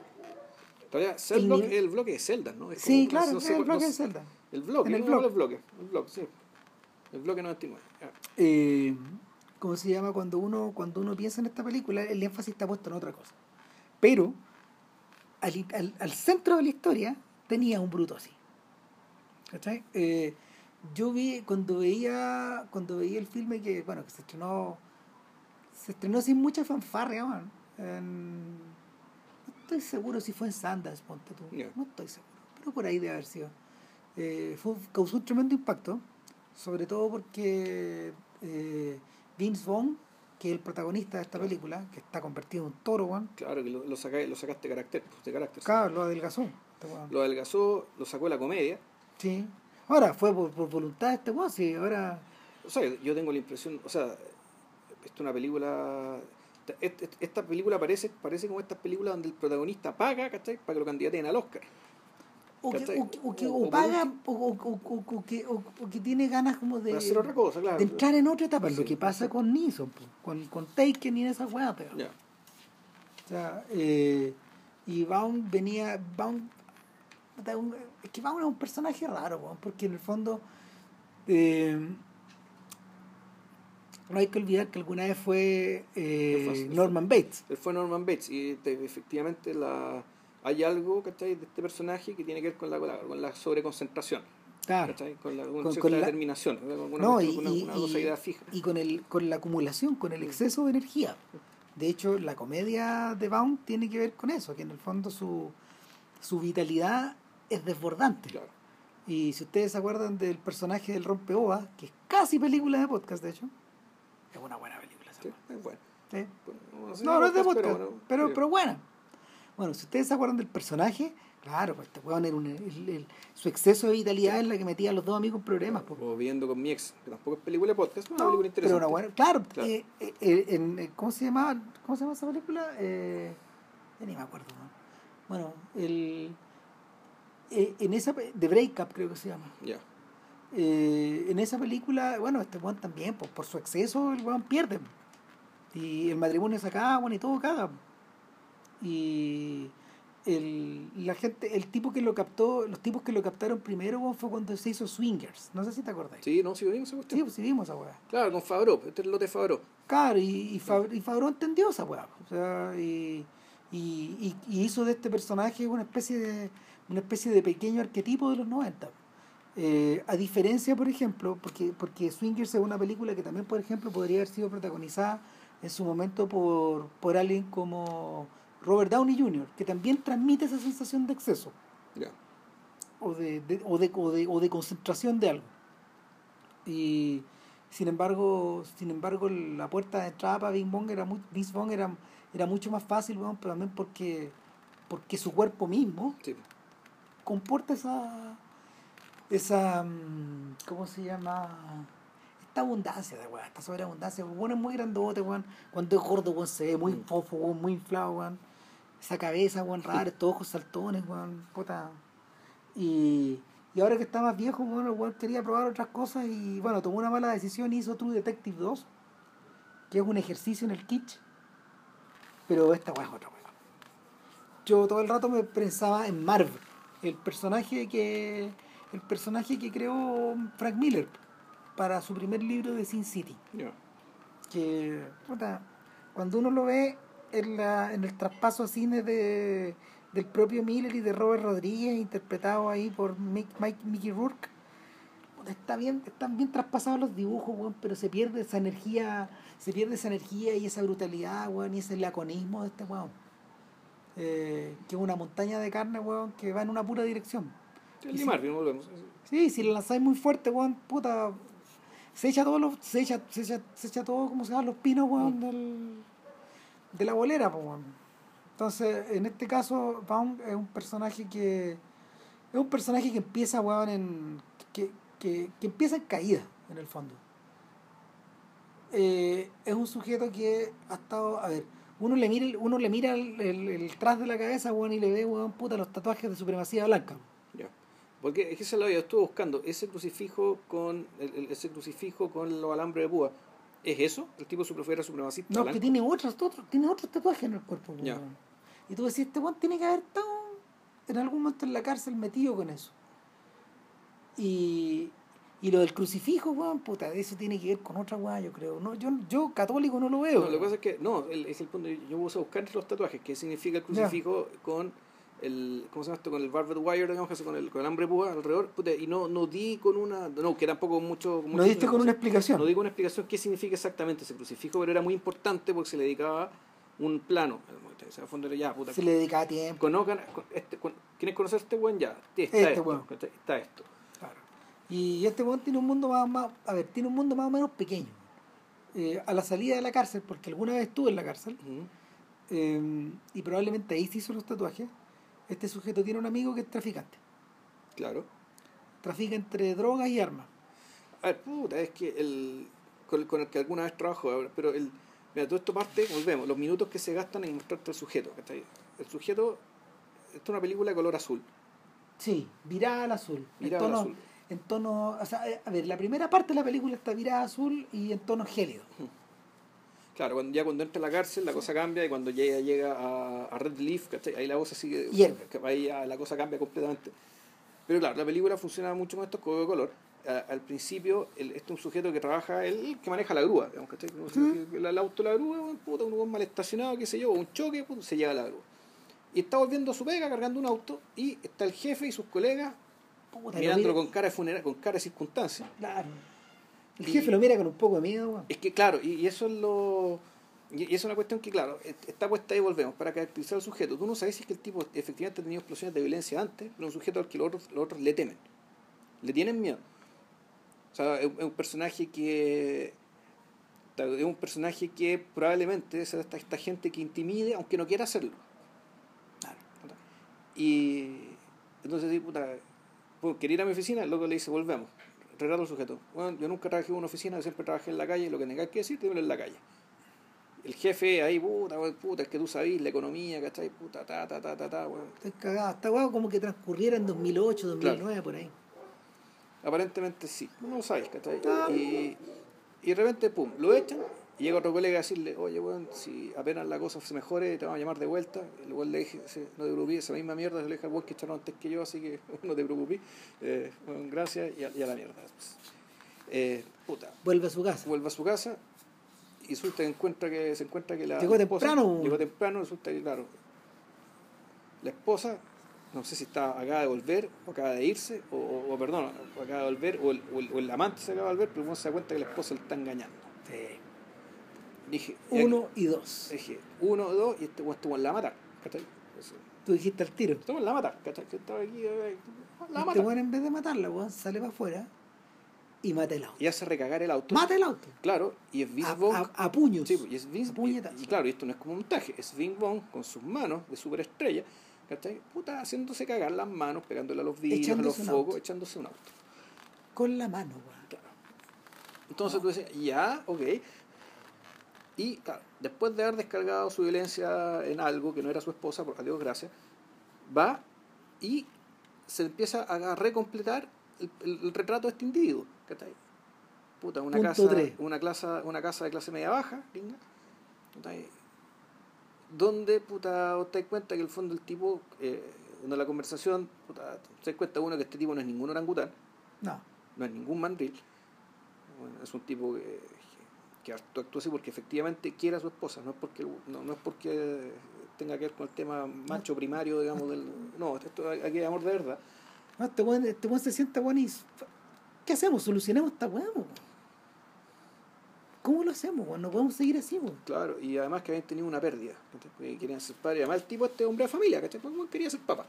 Todavía, Cellblock es el bloque de Zelda, ¿no? Es sí claro no sé- el no bloque sé- de celda El bloque, En el no, bloque. el bloque. El bloque, sí. El bloque 99. ya. eh, ¿cómo se llama? Cuando uno, cuando uno piensa en esta película, el énfasis está puesto en otra cosa. Pero al, al, al centro de la historia tenía un bruto así. ¿Cachai? Eh, yo vi, cuando veía, cuando veía el filme que, bueno, que se estrenó, se estrenó sin mucha fanfarria. En- no estoy seguro si fue en Sundance, ponte tú. No estoy seguro, pero por ahí debe haber sido. eh, fue, causó un tremendo impacto, sobre todo porque eh, Vince Vaughn, que es el protagonista de esta película, que está convertido en un toro, weón. Claro, que lo, lo, saca- lo sacaste de carácter. De carácter Claro, lo adelgazó. este. Lo adelgazó, lo sacó de la comedia. Sí. Ahora, fue por, por voluntad de este weón, sí, ahora... O sea, yo tengo la impresión, o sea, esta es una película. Esta, esta- esta película parece, parece como estas películas donde el protagonista paga, ¿cachai? Para que lo candidaten al Oscar. O que, o, que- o que paga, o, o- o- o- o que, que tiene ganas como de, hacer otra cosa, claro. de entrar en otra etapa, Sí, lo que pasa con Neeson, po, con, con Taken y esa weá, pero... O sea, eh, y Baum venía. Baum, es que Baum es un personaje raro, porque en el fondo. eh, no hay que olvidar que alguna vez fue eh. Norman Bates. Él fue Norman Bates y te- efectivamente la, hay algo, ¿cachai? De este personaje que tiene que ver con la, con la, con la sobreconcentración, Claro. ¿cachai? Con la con Con- la- determinación, alguna, No, y, una, y- una cosa y- idea fija. y con, el, con la acumulación, con el exceso de energía. De hecho, la comedia de Baum tiene que ver con eso, que en el fondo su, su vitalidad es desbordante. Claro. Y si ustedes se acuerdan del personaje del rompeoas, que es casi película de podcast, de hecho, es una buena película. Sí, es sé No, no es de podcast, pero, bueno, pero, buena. Bueno, si ustedes se acuerdan del personaje, claro, pues este weón era un, el- el- su exceso de vitalidad es la que metía a los dos amigos en problemas. pues. O viendo con mi ex, que tampoco es película de podcast, una No, película interesante. pero una buena, claro, Claro. eh, eh, eh, en- ¿cómo se llamaba? ¿Cómo se llama esa película? Ya ni me acuerdo. ¿no? Bueno, el en esa The Breakup creo que se llama. Ya. Eh, en esa película, bueno, este weón también, pues, por su exceso, el weón pierde. Y el matrimonio se acaba, bueno, y todo caga. Y el, la gente, el tipo que lo captó, los tipos que lo captaron primero, weón, fue cuando se hizo Swingers. No sé si te acordás. Sí, no, sí, vimos esa cuestión. Sí, pues sí vimos esa weá. Claro, con Favreau, este es el lote de Favreau. Claro, y, y, Fab- y Favreau entendió esa weá. O sea, y, y, y- y hizo de este personaje una especie de una especie de pequeño arquetipo de los 90. Eh, a diferencia, por ejemplo, porque, porque Swingers es una película que también, por ejemplo, podría haber sido protagonizada en su momento por, por alguien como Robert Downey Jr., que también transmite esa sensación de exceso Ya. o de, de- o, de, o, de, o de concentración de algo. Y sin embargo, sin embargo la puerta de entrada para Vince Vaughn era, muy, Vince Vaughn era, era mucho más fácil, weón, pero también porque, porque su cuerpo mismo Sí. comporta esa esa mm, ¿cómo se llama? esta abundancia de weón, esta sobreabundancia, weón es muy grandote, weón, cuando es gordo, weón, se ve muy Mm. fofo, weón, muy inflado, weón, esa cabeza, weón, rara, estos ojos saltones, weón, puta. Y, y ahora que está más viejo, weón, el weón quería probar otras cosas y bueno, tomó una mala decisión y hizo True Detective 2, que es un ejercicio en el kitsch, pero esta weón es otra weón. Yo todo el rato me pensaba en Marv, el personaje que el personaje que creó Frank Miller para su primer libro de Sin City. Que puta, cuando uno lo ve en, la, en el traspaso a cine de, del propio Miller y de Robert Rodríguez interpretado ahí por Mick- Mike, Mickey Rourke puta, está bien están bien traspasados los dibujos weón, pero se pierde esa energía se pierde esa energía y esa brutalidad weón, y ese laconismo de este weón. Eh, que es una montaña de carne weón, que va en una pura dirección El. Marvin, volvemos. Sí, si le lanzáis muy fuerte, weón, puta. Se echa todos los. Se echa, se echa, se echa todo, como se llama, los pinos, weón, del, de la bolera, weón. Entonces, en este caso, Baum es un personaje que. Es un personaje que empieza, weón, en. que, que, que empieza en caída, en el fondo. Eh, es un sujeto que ha estado. A ver, uno le mira, uno le mira el, el, el tras de la cabeza, weón, y le ve, weón, puta, los tatuajes de supremacía blanca. Porque es que es la yo estuve buscando. Ese crucifijo con el, el- ese crucifijo con los alambres de púa. ¿Es eso? ¿El tipo era supremacista? No, blanco? que tiene otros, otros, tiene otros tatuajes en el cuerpo. Weón. Y tú decís, este weón tiene que haber estado en algún momento en la cárcel metido con eso. Y, y lo del crucifijo, weón, puta, eso tiene que ver con otra weá, yo creo. No, yo, yo católico no lo veo. No, lo que pasa es que, no, el- es el punto. Yo puse a buscar entre los tatuajes qué significa el crucifijo con el, ¿cómo se llama esto? Con el barbed wire, digamos, que con el, con el alambre de púa alrededor. puta, y no, no di con una, no, que tampoco mucho. no mucho- diste con una explicación. No di con una explicación qué significa exactamente ese crucifijo, pero era muy importante porque se le dedicaba un plano. O sea, fondo ya, puta, Se le dedicaba tiempo. conozcan, con- este, con- ¿Quieres conocer a este buen? Ya, está Este esto. Está esto. Y este weón tiene un mundo más, más, a ver, tiene un mundo más o menos pequeño. Eh, a la salida de la cárcel, porque alguna vez estuvo en la cárcel, eh, y probablemente ahí se hizo los tatuajes, este sujeto tiene un amigo que es traficante. Claro. Trafica entre drogas y armas. A ver, puta, es que el. Con, el- con el que alguna vez trabajo, ahora, pero el. Mira, todo esto parte, volvemos, los minutos que se gastan en mostrarte el sujeto. El sujeto. Esto es una película de color azul. Sí, virada al azul. Virada en al tono, azul. En tono, o sea, eh, a ver, la primera parte de la película está virada azul y en tono gélido. Claro, cuando, ya cuando entra a la cárcel la cosa cambia y cuando llega, llega a, a Red Leaf, ¿cachai? ahí la cosa sigue. Que Ahí la cosa cambia completamente. Pero claro, la película funciona mucho con estos códigos de color. A- al principio, el, este es un sujeto que trabaja, el que maneja la grúa, digamos, ¿cachai? El, el auto de la grúa, un puta, un mal estacionado, qué sé yo, un choque, puta, se lleva la grúa. Y está volviendo a su pega cargando un auto y está el jefe y sus colegas Puta, lo mirándolo con cara de funeral, con cara de circunstancia. Claro. El Y- jefe lo mira con un poco de miedo, weón. Es que claro, y, y eso es lo. Y y es una cuestión que, claro, está puesta ahí, volvemos, para caracterizar al sujeto. Tú no sabes si es que el tipo efectivamente ha tenido explosiones de violencia antes, pero es un sujeto al que los otros, los otros le temen. Le tienen miedo. O sea, es, es un personaje que. Es un personaje que probablemente es esta, esta gente que intimide, aunque no quiera hacerlo. Y entonces, sí, puta, pues, quería ir a mi oficina, el loco le dice, volvemos. Retrato al sujeto. Bueno, yo nunca trabajé en una oficina, yo siempre trabajé en la calle, lo que tengas que decir, dímelo en la calle. El jefe ahí, puta, weón, puta, es que tú sabís la economía, ¿cachai? Puta, ta, ta, ta, ta, ta, weón. Estoy cagado. Está guau como que transcurriera en 2008, 2009, por ahí. Aparentemente sí, no lo sabes, ¿cachai? Ah. Y, y de repente, pum, lo echan y llega otro colega a decirle, oye, weón, si apenas la cosa se mejore, te vamos a llamar de vuelta. El weón le dije, "Sí, no te preocupes, esa misma mierda se le deja al weón que echaron antes que yo, así que no te preocupes. Eh, weón, gracias y a, y a la mierda. pues. Eh, puta, Vuelve a su casa. vuelve a su casa y resulta que encuentra que se encuentra que la Llegó esposa- temprano. llegó temprano resulta que claro la esposa no sé si está acaba de volver o acaba de irse o, o- o, perdón acaba de volver o el, o el- o el amante se acaba de volver pero uno se da cuenta que la esposa le está engañando dije Uno y dos. dije uno dos y este estuvo en la mata ¿cachai? Eso, Tú dijiste al tiro. estuvo en la mata ¿cachai? que estaba aquí eh, la Este mata weón en vez de matarla, weón, sale para afuera y mata el auto. y hace recagar el auto Mata el auto. claro y es Vince A, Vaughn a- a puños. Sí, pues, y es Vince, A y, y claro, y esto no es como un montaje, es Vince Vaughn con sus manos de superestrella, ¿cachai? Puta, haciéndose cagar las manos, pegándole a los vidrios, a los focos, echándose un auto. Con la mano, weón. Claro. Entonces tú dices, ya, ok. Y claro, después de haber descargado su violencia en algo que no era su esposa, por a Dios gracias, va y se empieza a recompletar el, el- el retrato de este individuo. Puta, una Punto casa, tres. una casa, una casa de clase media baja, gringa, donde puta, te das cuenta que el fondo el tipo, eh, en la conversación, puta, te das cuenta uno que este tipo no es ningún orangután, No. no es ningún mandril. Bueno, es un tipo que, que actúa actúa así porque efectivamente quiere a su esposa, no es porque no, no es porque tenga que ver con el tema macho primario, digamos, del. No, esto aquí hay amor de verdad. No, este weón, este weón se sienta weón y. ¿Qué hacemos? Solucionemos esta weón. ¿Cómo lo hacemos, weón? No podemos seguir así. Claro, y además que habían tenido una pérdida, porque querían ser padres. Además, el tipo este hombre de familia, ¿cachai? Quería ser papá.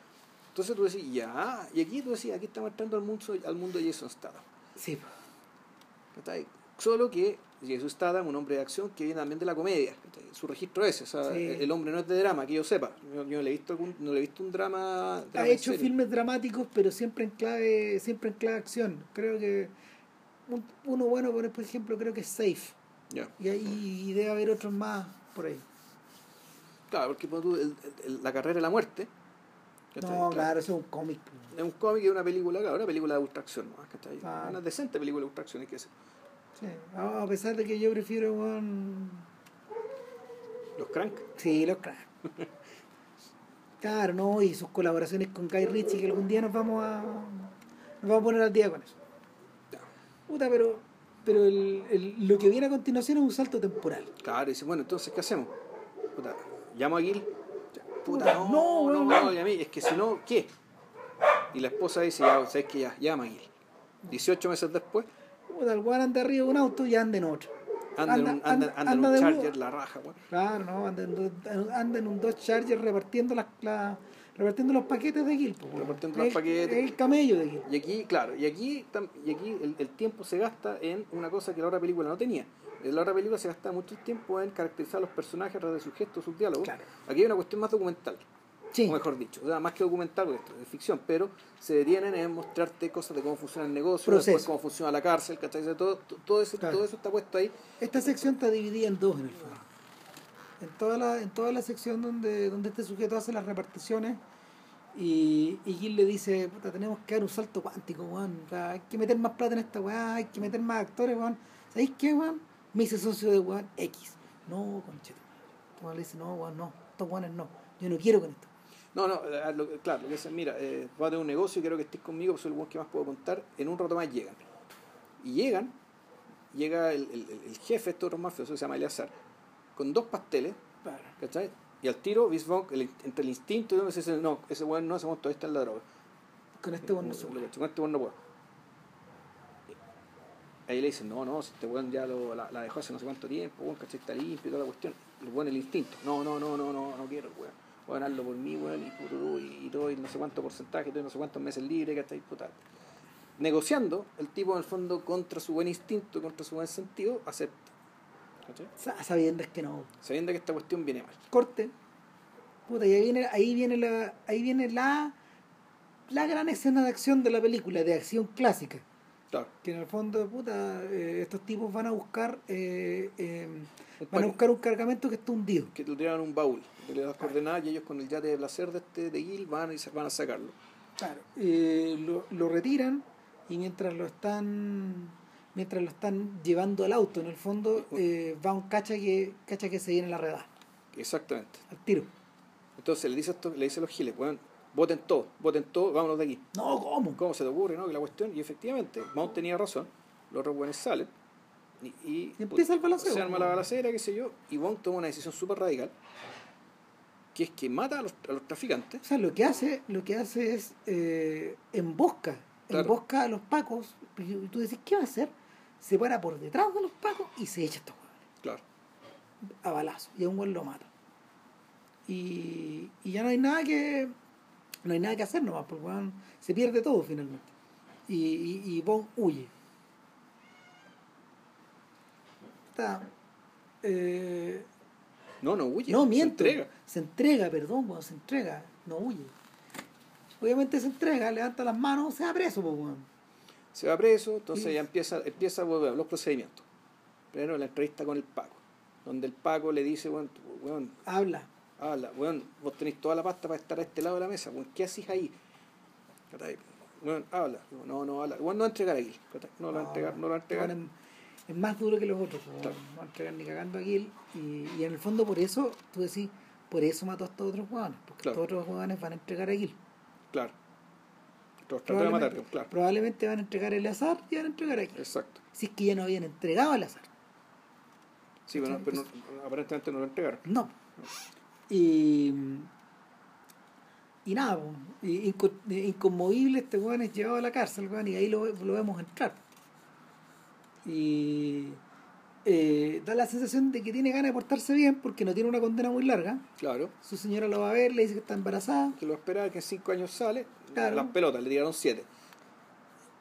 Entonces tú decís, ya, y aquí tú decís, aquí estamos entrando al mundo, al mundo de Jason Statham. Sí. Solo que Jason Statham, un hombre de acción que viene también de la comedia, su registro es o sea, Sí. el hombre no es de drama, que yo sepa. Yo, yo no, le he visto algún- no le he visto un drama. drama ha hecho serio. filmes dramáticos, pero siempre en clave, siempre en clave acción. Creo que un- uno bueno, por ejemplo, creo que es Safe. Y, ahí- y debe haber otros más por ahí. Claro, porque tú, el- el- la carrera de la muerte. No, claro, eso es un cómic. Es un cómic y una película, claro, una película de ultracción, ¿no? Ah. Una decente película de ultracción, hay que decir. Sí. A pesar de que yo prefiero weón, Los Crank. Sí, los cracks. Claro, no, y sus colaboraciones con Guy Ritchie, que algún día nos vamos a. Nos vamos a poner al día con eso. Puta, pero. Pero el, el- lo que viene a continuación es un salto temporal. Claro, y dice, bueno, entonces, ¿qué hacemos? Puta, llamo a Gil. Puta, Puta, no, no, no, weón. no, y a mí, es que si no, ¿qué? Y la esposa dice, ya, ¿sabes qué? Ya, llama a Gil. 18 meses después, Puta, el weón anda arriba de un auto y anda en otro. anda, en un, Anda- anda, anda- anda en anda un de Charger, la raja, weón. Claro, no, anda en, anda un Dodge Charger repartiendo las, la- repartiendo los paquetes de Gil. pues. Repartiendo los El- paquetes. El camello de Gil. Y aquí, claro, y aquí, y aquí el, el tiempo se gasta en una cosa que la otra película no tenía. En la otra película se gasta mucho tiempo en caracterizar a los personajes a través de sus gestos, sus diálogos. Claro. Aquí hay una cuestión más documental, Sí. o mejor dicho, o sea, más que documental, porque esto es ficción, pero se detienen en mostrarte cosas de cómo funciona el negocio, después cómo funciona la cárcel, ¿cachai? Todo, todo, eso, Claro. todo eso está puesto ahí. Esta sección está dividida en dos en el fondo. En toda la, en toda la sección donde, donde este sujeto hace las reparticiones y, y Gil le dice, puta, tenemos que dar un salto cuántico, weón. Hay que meter más plata en esta weá, hay que meter más actores, weón. ¿Sabéis qué, weón? Me hice socio de weón X. No, conchete. Le dice, no, weón, no, estos weones no. Yo no quiero con esto. No, no, eh, claro, lo que dicen, mira, eh, voy a tener un negocio y quiero que estés conmigo, pues soy el buen que más puedo contar. En un rato más llegan. Y llegan, llega el, el, el jefe de estos otros mafiosos, se llama Eleazar, con dos pasteles. ¿cachai? Y al tiro, el- entre el instinto y uno dice, no, ese weón no, ese weón todavía está en la droga. Con este weón no se puede. Con este weón no puedo. Ahí le dicen, no, no, si este weón ya lo, la, la dejó hace no sé cuánto tiempo, weón, ¿cachai? Está limpio y toda la cuestión. El weón el instinto. No, no, no, no, no, no quiero, weón. A ganarlo por mí, weón, y, puturú, y, y todo, y no sé cuánto porcentaje, todo, y no sé cuántos meses libres, ¿cachai? Puta. Negociando, el tipo en el fondo contra su buen instinto, contra su buen sentido, acepta. ¿Cachai? Sa- Sabiendo que no. Sabiendo que esta cuestión viene mal. corte. Puta, y ahí viene, ahí viene la, ahí viene la, la gran escena de acción de la película, de acción clásica. Claro. Que en el fondo, puta, eh, estos tipos van a buscar, eh, eh, Un van a buscar un cargamento que está hundido. que lo tiraron en un baúl, le das coordenadas y ellos con el yate de placer de este de Gil van y se van a sacarlo. Claro. Eh, lo, lo retiran y mientras lo están, mientras lo están llevando al auto, en el fondo, eh, va un cacha que, cacha que se viene la redada, Exactamente. al tiro. Entonces le dice esto, le dice a los giles, bueno, voten todo, voten todo, vámonos de aquí. No, ¿cómo? ¿Cómo se te ocurre, no? Que la cuestión, y efectivamente, Mount tenía razón, los otros buenos salen y, y, Y empieza el balaceo. se arma la balacera, qué sé yo, y Bond toma una decisión súper radical, que es que mata a los, a los traficantes, O sea, lo que hace, lo que hace es eh, embosca, Claro. embosca a los pacos, y tú decís, ¿qué va a hacer? Se para por detrás de los pacos y se echa a estos hueones claro, a balazo, y a un buen lo mata. Y, y ya no hay nada que no hay nada que hacer nomás, porque weón, se pierde todo finalmente. Y, y, y Bond huye. Está, eh, no, no huye, no, se miento. entrega. Se entrega, perdón, weón, se entrega, no huye. Obviamente se entrega, levanta las manos, se va preso, pues, weón. Se va preso, entonces ya empieza, empieza bueno, los procedimientos. Primero la entrevista con el Paco, donde el Paco le dice, bueno, weón, Habla. habla, weón, vos tenéis toda la pasta para estar a este lado de la mesa, weón, ¿qué haces ahí? Weón, habla, no, no, habla, weón, no va a entregar aquí, no lo va a entregar, no lo va a entregar. Es, más duro que los otros. Claro. no va a entregar ni cagando a Gil. Y, y en el fondo, por eso, tú decís, por eso mató a estos otros hueones, porque Claro. estos otros hueones van a entregar a Gil. Claro. Los trató de matar, claro. probablemente van a entregar el azar y van a entregar a Gil. Exacto. Si es que ya no habían entregado el azar. Sí, bueno, pero no- aparentemente no lo entregaron. No. Y, y nada, inco- inconmovible este weón es llevado a la cárcel, weón, y ahí lo, lo vemos entrar. Y eh, da la sensación de que tiene ganas de portarse bien porque no tiene una condena muy larga. Claro. Su señora lo va a ver, le dice que está embarazada. Que lo esperaba que en cinco años sale, Claro. las pelotas, le tiraron siete.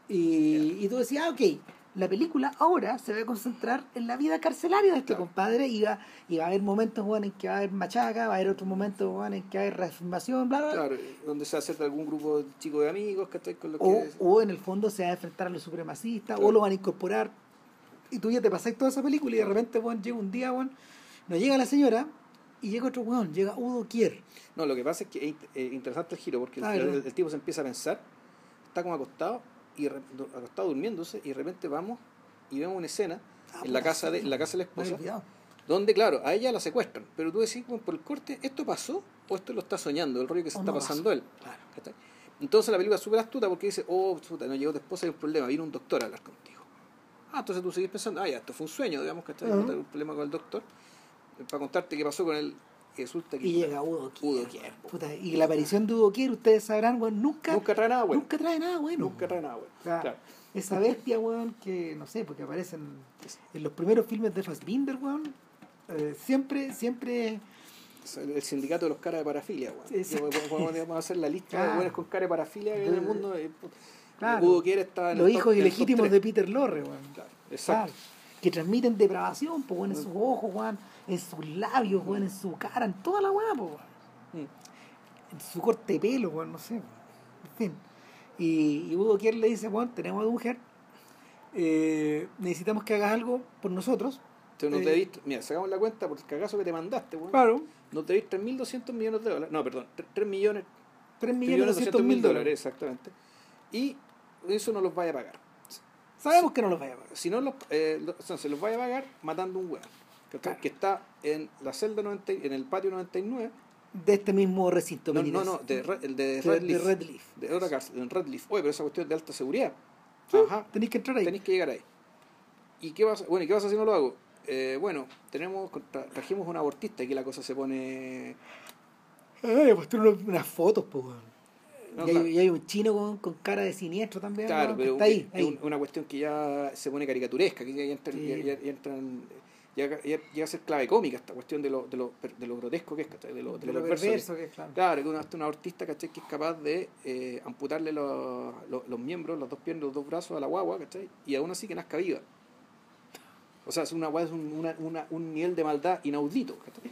Y, y tú decías, ah, ok, la película ahora se va a concentrar en la vida carcelaria de este Claro. compadre y va, y va a haber momentos weón, en que va a haber machaca, va a haber otros momentos weón, en que va a haber reafirmación, bla, bla. Claro, donde se acerca algún grupo chico de amigos, ¿cachai? Con los O, que... o en el fondo se va a enfrentar a los supremacistas, Claro. o lo van a incorporar. Y tú ya te pasáis toda esa película y de repente, weón, llega un día, weón, no llega la señora y llega otro weón, llega Udo Kier. No, lo que pasa es que es int- interesante el giro, porque el, Ah, el- verdad. el tipo se empieza a pensar, está como acostado, y acostado durmiéndose, y de repente vamos y vemos una escena Ah, en la casa de en la casa de la esposa, donde claro, a ella la secuestran, pero tú decís, bueno, por el corte, ¿esto pasó o esto lo está soñando, el rollo que se está no pasando él? Claro. Entonces la película es súper astuta porque dice, oh, puta, no llegó tu esposa, hay un problema, vino un doctor a hablar contigo. Ah, entonces tú seguís pensando, ah, ya, esto fue un sueño, digamos, ¿cachai? Ajá. Hay un problema con el doctor, eh, para contarte qué pasó con él, resulta que... Y llega Udo Kier. Puta, y la aparición de Udo Kier, ustedes sabrán, weón, nunca, Nunca trae nada bueno. nunca trae nada bueno. Nunca trae nada bueno. O sea, Claro. Esa bestia, weón, que no sé, porque aparecen en los primeros filmes de Fassbinder, weón, eh, siempre, siempre el, sindicato de los caras de parafilia, weón. Podemos hacer la lista de con cara de parafilia que en el mundo. Claro. Hugo Quiere está en Los el hijos top ilegítimos de Peter Lorre, weón. Claro, exacto. Claro. Que transmiten depravación, pues, weón, en sus ojos, weón, en sus labios, weón, en su cara, en toda la weá, pues, weón. Mm. En su corte de pelo, weón, no sé. weón. En fin. Y, y Hugo Kier le dice, weón, tenemos a tu mujer, eh, necesitamos que hagas algo por nosotros. Entonces no Eh, te mira, sacamos la cuenta por el cagazo que te mandaste, weón. Claro. No te diste 1.200 millones de dólares. No, perdón, 3 millones, 3 3 millones 200 mil dólares. exactamente. Y eso no los vaya a pagar. Sabemos que no los vaya a pagar. Si no los, eh, lo- o sea, se los vaya a pagar matando un. Claro. Que está en la celda 90, y- en el patio 99. De este mismo recinto. No, no, no, de, el de, De- Red de Leaf. Red Leaf. De otra cárcel, en Red Leaf. Oye, pero esa cuestión es de alta seguridad. Sí, Ajá. Tenéis que entrar ahí. Tenéis que llegar ahí. ¿Y qué pasa? Bueno, ¿y qué pasa si no lo hago? Eh, bueno, tenemos, tra- trajimos un abortista y aquí la cosa se pone... Ay, pues tiene unas, fotos, pues. No, y, hay, claro. y hay un chino con, con cara de siniestro también. Claro, pero está ahí. es ahí. una cuestión que ya se pone caricaturesca, que ya, entran, Sí. ya, ya- ya entran- ya- ya llega a ser clave cómica esta cuestión de lo, de lo, de lo grotesco que es, ¿cachai? De lo, de de lo lo perverso que es. claro. Claro, que una, hasta un abortista, ¿cachai? Que es capaz de eh, amputarle los, los, los miembros, las dos piernas, los dos brazos a la guagua, ¿cachai? Y aún así que nazca viva. O sea, es una guagua, es un, una- una- un nivel de maldad inaudito, ¿cachai?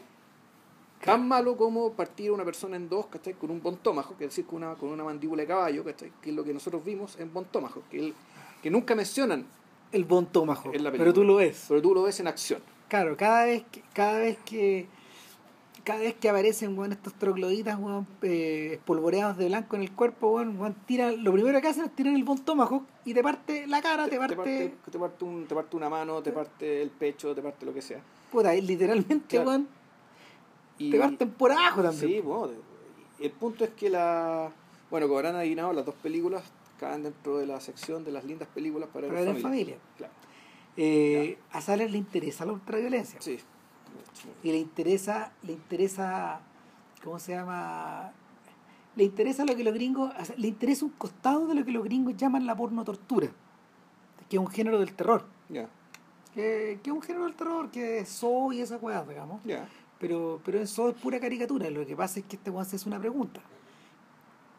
Tan malo como partir a una persona en dos, ¿cachai? Con un bontómajo, que es decir, con una, con una mandíbula de caballo, ¿cachai? Que es lo que nosotros vimos en bontómajo, que, el- que nunca mencionan, El Bon Tomajo. En la Pero tú lo ves. pero tú lo ves en acción. Claro, cada vez que, cada vez que cada vez que aparecen weón, estos trogloditas weón, eh, espolvoreados de blanco en el cuerpo, weón, weón, tiran, lo primero que hacen es tirar el Bon Tomahawk y te parte la cara, te, parte, te, parte, te parte un- te parte una mano, te parte el pecho, te parte lo que sea. puta, literalmente, Claro. weón, Y, te parten por abajo también. Sí, bueno, el punto es que la. Bueno, como habrán adivinado, las dos películas caen dentro de la sección de las lindas películas para, Para ver en familia. Claro. Eh, A Saller le interesa la ultraviolencia. Sí. Y le interesa, le interesa, ¿cómo se llama? Le interesa lo que los gringos, le interesa un costado de lo que los gringos llaman la porno tortura, que es un género del terror. Ya, que, que es un género del terror, que es Saw y esa weá, digamos. ya. Pero, pero en Saw es pura caricatura. Lo que pasa es que este weón se hace una pregunta.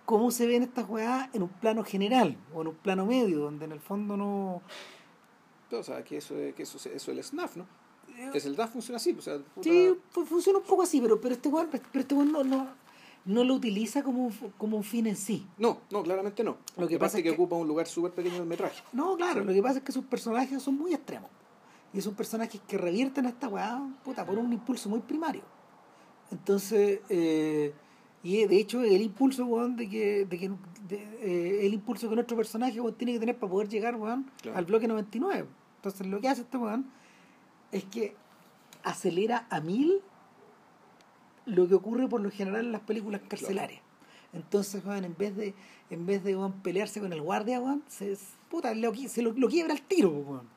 ¿Cómo se ven estas weas en un plano general o en un plano medio, donde en el fondo no. O sea, que eso es, que eso, es- eso es el SNAF, ¿no? Es el SNAF funciona así, o sea, puta- Sí, fu- funciona un poco así, pero, pero este weón, pero este weón no, no, no lo utiliza como, como un fin en sí. No, no, claramente no. Lo que pasa es que, que- ocupa un lugar súper pequeño del metraje. No, claro, lo que pasa es que sus personajes son muy extremos. Y son personajes que revierten a esta weá, puta, por un impulso muy primario. Entonces, eh, y de hecho, el impulso, weón, de que, de que de, eh, el impulso que nuestro personaje weón, tiene que tener para poder llegar, weón, Claro. al bloque 99. Entonces, lo que hace este weón es que acelera a mil lo que ocurre por lo general en las películas carcelarias. Entonces, weón, en vez de, en vez de weón, pelearse con el guardia, weón, se, puta, lo, se lo, lo quiebra al tiro, weón.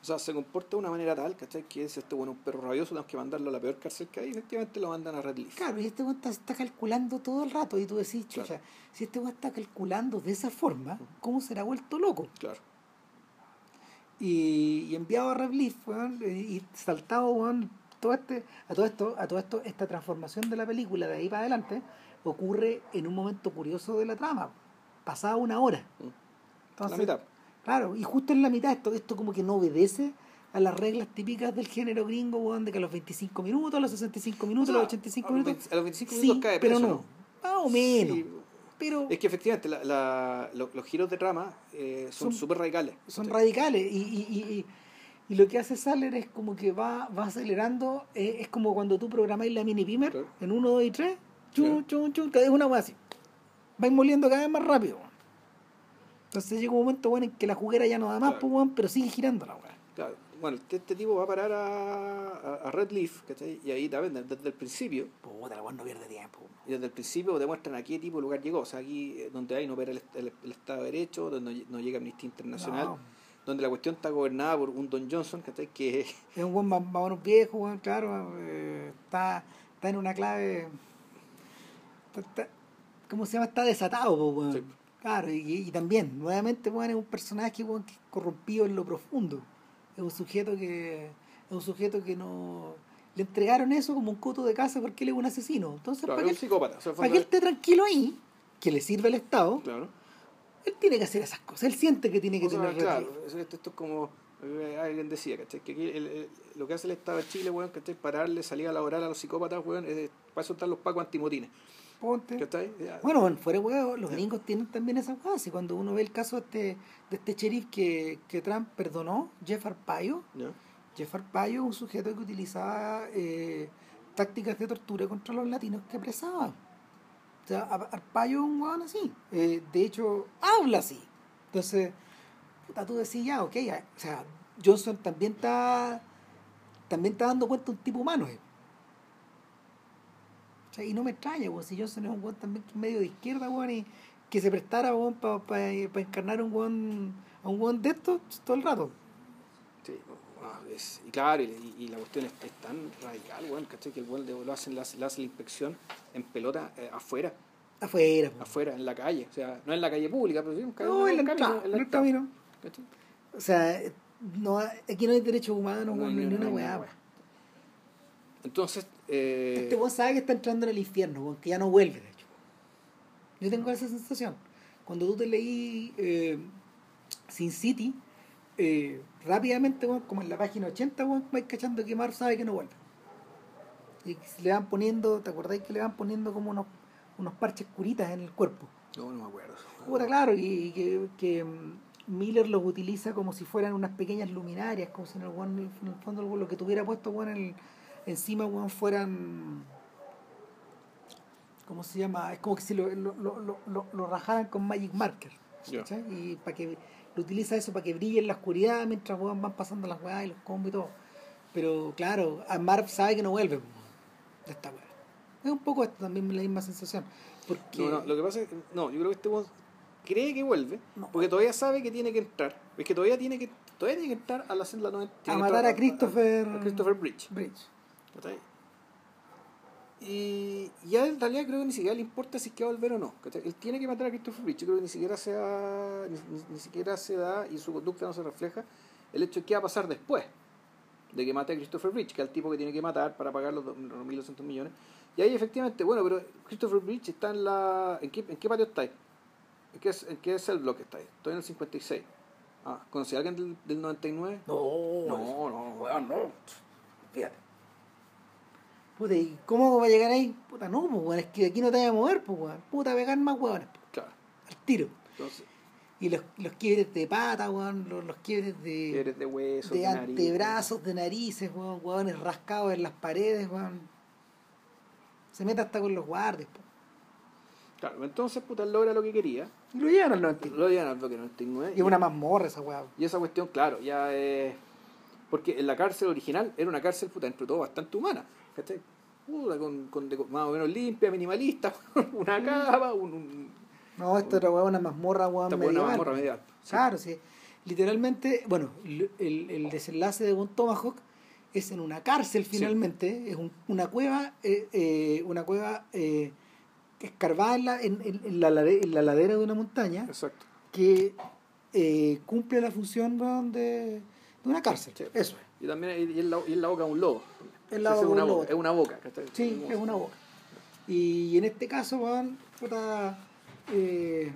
O sea, se comporta de una manera tal, ¿cachai? Que es este bueno un perro rabioso, tenemos que mandarlo a la peor cárcel que hay, y efectivamente lo mandan a Red Leaf. Claro, y este weón está, está calculando todo el rato, y tú decís, Claro. chucha, si este weón está calculando de esa forma, ¿cómo será vuelto loco? Claro. Y, y enviado a Red Leaf, weón, y saltado, todo este, a todo esto, a todo esto, esta transformación de la película de ahí para adelante ocurre en un momento curioso de la trama, pasada una hora. La mitad. Claro, y justo en la mitad esto, esto como que no obedece a las reglas típicas del género gringo, weón, de que a los 25 minutos, a los 65 minutos, a los 85 a los minutos. 20 a los 25 sí, minutos cae pero no. Más o menos. Sí. Pero Es que efectivamente la, la- lo- los giros de trama eh, son súper radicales. son radicales. Y, y, y, y- y lo que hace Saller es como que va, va acelerando. eh, es como cuando tú programáis la mini pimer Claro. en 1, 2 y 3. Chum, Claro. chum, chum, cada vez una hueá así. Vais moliendo cada vez más rápido. Entonces llega un momento bueno en que la juguera ya no da más, Claro. pues, pero sigue girando la weá. Claro. Bueno, este, este tipo va a parar a, a, a Red Leaf, ¿cachai? Y ahí también, desde, el principio, Puta, la weá no pierde tiempo. y desde el principio demuestran a qué tipo de lugar llegó. O sea, aquí eh, donde hay no opera el, el- el Estado de Derecho, donde no, llega Amnistía Internacional, No. donde la cuestión está gobernada por un Don Johnson, ¿cachai? Que Es un buen menos viejo, weón, claro. eh, está, está en una clave. está- está- ¿Cómo se llama? Está desatado, po, weón. Sí. Claro, y, y también, nuevamente, weón, es un personaje weón, que es corrompido en lo profundo. Es un sujeto que. Es un sujeto que no. le entregaron eso como un coto de casa porque él es un asesino. Entonces, Claro, para, que él, psicópata. O sea, para que él esté tranquilo ahí, que le sirve al Estado, Claro. él tiene que hacer esas cosas. Él siente que tiene que O sea, tener claro, esto, esto es como eh, alguien decía, ¿cachai? Que aquí el- el- lo que hace el Estado de Chile, weón, ¿cachai? Para darle salida laboral a los psicópatas, weón, es para eso están los pacos antimotines, Ponte. Bueno, bueno, fuera huevo, los gringos tienen también esa cosa. Y cuando uno ve el caso de este, de este sheriff que, que Trump perdonó, Jeff Arpaio, ¿Ya? Jeff Arpaio es un sujeto que utilizaba eh, tácticas de tortura contra los latinos que apresaba. O sea, Ar- Arpaio es un hueón así. Eh, de hecho, habla así. Entonces, puta, tú decís ya, ok, o sea, Johnson también está también está dando cuenta de un tipo humano. eh. Y no me extraña, weón, si Johnson es un weón también medio de izquierda, weón, y que se prestara, weón, para encarnar un weón, a un weón de estos todo el rato. Sí, es- y claro, y, y la cuestión es, es tan radical, weón, ¿cachai? Que el weón lo hacen, le hace, la inspección en pelota eh, afuera, Afuera, weón. afuera, en la calle. O sea, no en la calle pública, pero sí en, No, en la el camino. en el camino. ¿cachai? O sea, no, aquí no hay derechos humanos, No hay ni una weá. Entonces, eh, Este weón sabe que está entrando en el infierno, weón, que ya no vuelve, de hecho. Yo tengo esa sensación. Cuando tú te leí eh, Sin City, eh, rápidamente, weón, como en la página 80, weón, vais cachando que Marv sabe que no vuelve. Y le van poniendo, ¿te acordáis que le van poniendo como unos, unos parches curitas en el cuerpo? no, no me acuerdo. Claro, y, que, que mm, Miller los utiliza como si fueran unas pequeñas luminarias, como si en el, en el fondo lo que tuviera puesto weón, en el- encima weón, fueran. ¿Cómo se llama? Es como que si lo, lo, lo, lo- rajaran con Magic Marker. Y para que lo utiliza eso para que brille en la oscuridad mientras weón, van pasando las weas y los combos y todo. Pero claro, a Marv sabe que no vuelve weón, de esta wea. Es un poco esto también la misma sensación. Porque No, no, lo que pasa es que, no, yo creo que este weón cree que vuelve, No. porque todavía sabe que tiene que entrar. Es que todavía tiene que, todavía tiene que entrar a la celda 90. a matar a Christopher, a Christopher Bridge. Bridge. ¿Cachai? Y ya en realidad creo que ni siquiera le importa si es que va a volver o no. ¿cachai? Él tiene que matar a Christopher Bridge. Yo creo que ni siquiera se da, ni, ni- siquiera se da y su conducta no se refleja el hecho de qué va a pasar después de que mate a Christopher Bridge, que es el tipo que tiene que matar para pagar los, dos- los 1.200 millones. Y ahí efectivamente, bueno, pero Christopher Bridge está en la... ¿En qué, en qué patio está ahí? ¿En qué, es- ¿En qué es el bloque está ahí? Estoy en el 56. Ah, ¿conocí a alguien del, del 99? No, No, no, weón, no. Fíjate. Puta, ¿y cómo va a llegar ahí? Puta, no, pues, weón, es que aquí no te vas a mover, pues, weón. Puta, pegar más weones, pues, Claro. al tiro. Entonces, Y los, los quiebres de pata, weón, los, los quiebres de, eres de huesos, de antebrazos, de narices, weón, weones rascados en las paredes, weón. Se mete hasta con los guardias, pues. Claro, entonces, puta, logra lo que quería. Y lo llevan al 99. Lo llevan al bloque 99. Y es una mazmorra esa weón. Y esa cuestión, claro, ya es. Porque en la cárcel original era una cárcel, puta, entre todo bastante humana. ¿Cachai? Puta, con, con más o menos limpia, minimalista, una cama, un. un No, esto era una mazmorra, weón, esta medieval. mazmorra medieval. Sí. Claro, sí. Literalmente, bueno, el, el- desenlace de Bon Tomahawk es en una cárcel finalmente, es un- una cueva, eh, eh, una cueva eh, escarbada en la, en, en- la, lade- en la ladera de una montaña Exacto. que eh, cumple la función de, de una cárcel. Sí. Eso es. Y también y en la, y en la boca de un lobo. Es una boca, es una boca. Sí, es una boca. Y en este caso, weón, puta, eh,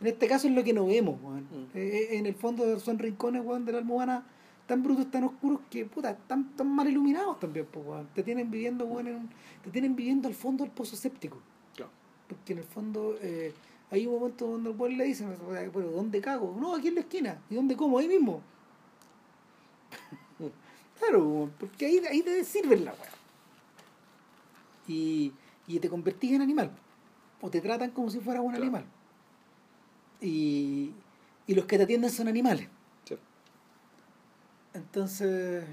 en este caso es lo que no vemos, weón. Mm. Eh, en el fondo son rincones, weón, de la almohana tan brutos, tan oscuros que, puta, están tan mal iluminados también, pues, weón. Te tienen viviendo, weón, en un- te tienen viviendo al fondo del pozo séptico. Claro. Porque en el fondo eh, hay un momento donde el weón le dice, pero ¿dónde cago? No, aquí en la esquina. ¿Y dónde como? Ahí mismo. Claro, porque ahí, ahí te sirven la weá. Y, y te convertís en animal. O te tratan como si fueras un Claro. animal. Y, y los que te atienden son animales. Sí. Entonces,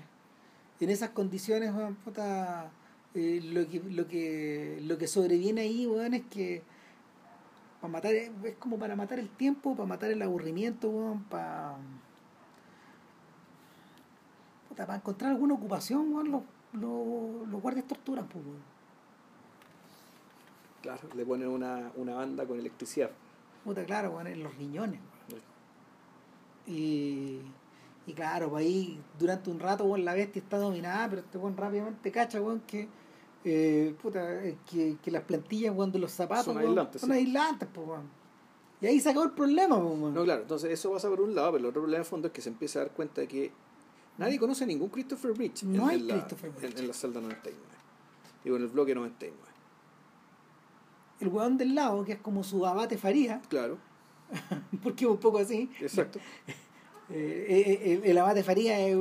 en esas condiciones, weón, puta, eh, lo, que, lo, que, lo que sobreviene ahí, weón, es que para matar, es como para matar el tiempo, para matar el aburrimiento, weón, para, puta, para encontrar alguna ocupación, weón, los, los, los guardias torturan, pues, weón. Claro, le ponen una, una banda con electricidad. Puta, claro, weón, en los riñones. Y, Y claro, pues ahí durante un rato, weón, la bestia está dominada, pero este weón rápidamente cacha, weón, que, eh, puta, eh, que, que las plantillas, weón, de los zapatos, Son weón, aislantes, son sí. aislantes, pues, weón. Y ahí se acabó el problema, pues, weón. No, claro, entonces eso pasa por un lado, pero el otro problema de fondo es que se empieza a dar cuenta de que nadie conoce a ningún Christopher Bridge No en, hay en la, Christopher en- Bridge. en la celda 99. Digo, en el bloque 99. El weón del lado, que es como su abate Faría, Claro, porque es un poco así. exacto. Eh, eh, el, el abate Faría es,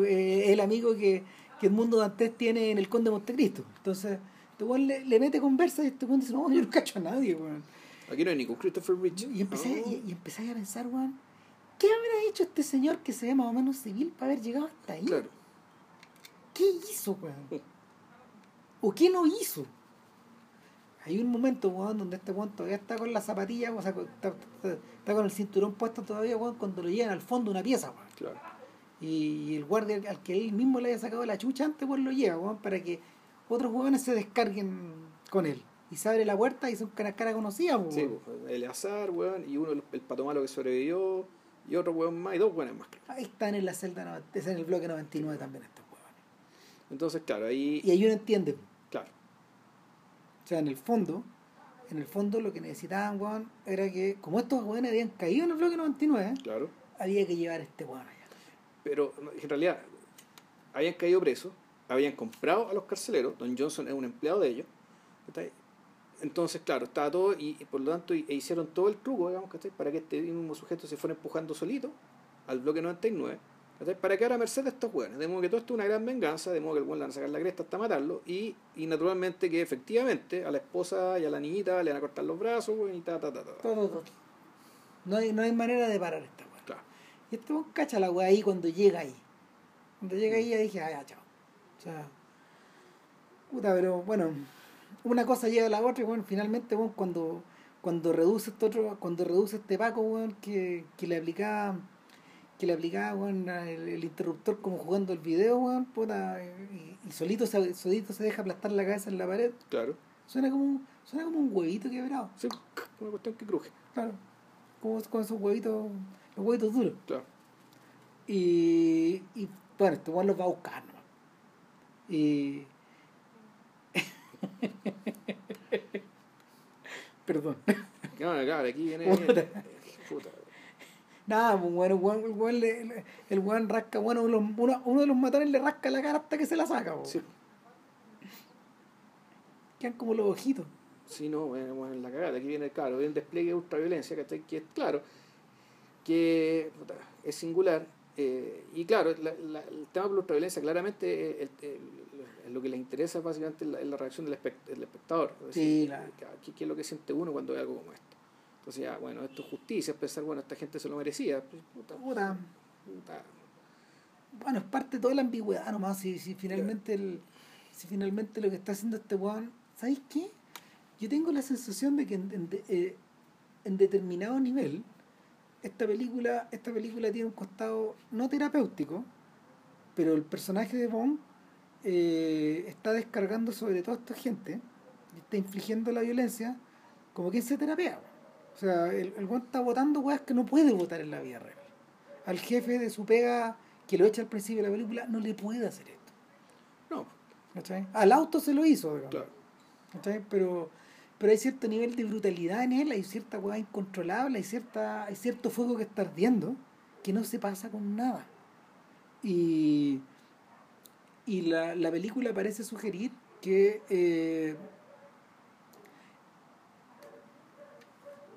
el amigo que, que Edmundo Dantes tiene en el Conde de Montecristo. Entonces, este weón le, le mete conversa y este weón dice, no, yo no cacho a nadie, weón. Aquí no hay ningún Christopher Bridge. Y empecé, y, y empecé a pensar, weón, ¿qué habrá hecho este señor que se ve más o menos civil para haber llegado hasta ahí? Claro. ¿Qué hizo, weón? ¿O qué no hizo? Hay un momento, weón, donde este weón todavía está con la zapatilla, o sea, está, está- está con el cinturón puesto todavía, weón, cuando lo llevan al fondo de una pieza, weón. Claro. Y el guardia al que él mismo le haya sacado la chucha antes, pues lo lleva, weón, para que otros weones se descarguen con él. Y se abre la puerta y son cara, cara conocida, weón. Sí, pues, Eleazar, weón, y uno, el, el pato malo que sobrevivió, y otro weón más, y dos weones más. Ahí están en la celda, no- es en el bloque 99 también estos weones. Entonces, claro, ahí. Y ahí uno entiende, Claro, o sea, en el fondo, en el fondo lo que necesitaban, weón, era que, como estos weones habían caído en el bloque 99, claro. había que llevar a este weón allá. Pero en realidad, habían caído presos, habían comprado a los carceleros, Don Johnson es un empleado de ellos. Entonces, claro, estaba todo, y, y por lo tanto, y- e hicieron todo el truco, digamos, ¿cachai? para que este mismo sujeto se fuera empujando solito al bloque 99, ¿cachai? para que ahora merced de estos hueones. De modo que todo esto es una gran venganza, de modo que el hueón le van a sacar la cresta hasta matarlo, y, y naturalmente que efectivamente a la esposa y a la niñita le van a cortar los brazos, y ta, ta, ta, ta. Todo, todo. No hay, no hay manera de parar esta weón. Claro. Y este weón cacha la weá ahí cuando llega ahí. Cuando llega ahí ya dije, ah, ya, chao. O sea, puta, pero bueno, una cosa lleva a la otra y bueno, finalmente, bueno, cuando, cuando reduce este otro, cuando reduce este Paco, weón, que, que le aplicaba, que le aplicaba, weón, el, el interruptor como jugando el video, weón, puta, y, y solito se, solito se deja aplastar la cabeza en la pared, Claro. suena como un, suena como un huevito quebrado, Sí, una cuestión que cruje. claro, como con esos huevitos, los huevitos duros. Claro. Y, y bueno, este weón los va a buscar, ¿no? Y. Perdón. Claro, claro, aquí viene. Puta. Puta. Nada, pues bueno, el weón, el weón, weón rasca, bueno, uno, uno, de los matones le rasca la cara hasta que se la saca, pues. Sí. Quedan como los ojitos. Sí, no, bueno, bueno, en la cagada. Aquí viene, claro, viene el despliegue de ultraviolencia, ¿cachai? Que es claro, que puta, es singular. eh, y claro, la- la- el tema de la ultraviolencia claramente eh, el- el- lo que les interesa básicamente es la, la reacción del, espect- del espectador. Es Sí, decir, claro. ¿qué, qué es lo que siente uno cuando ve algo como esto? Entonces, ya, bueno, esto es justicia, pensar, bueno, esta gente se lo merecía. Pues, puta, Puta, puta, bueno, es parte de toda la ambigüedad nomás. Si, si finalmente el, si finalmente lo que está haciendo este weón, ¿sabéis qué? Yo tengo la sensación de que en, en de- eh, en determinado nivel esta película, esta película tiene un costado no terapéutico, pero el personaje de Bond eh, está descargando sobre toda esta gente, está infligiendo la violencia como quien se terapea. O sea, el, el está votando weas que no puede votar en la vida real. Al jefe de su pega, que lo echa al principio de la película, no le puede hacer esto. no, ¿cachai? Al auto se lo hizo, digamos. claro. ¿cachai? Pero, pero hay cierto nivel de brutalidad en él, hay cierta hueá incontrolable, hay, cierta, hay cierto fuego que está ardiendo que no se pasa con nada. Y, y la, la película parece sugerir que, eh,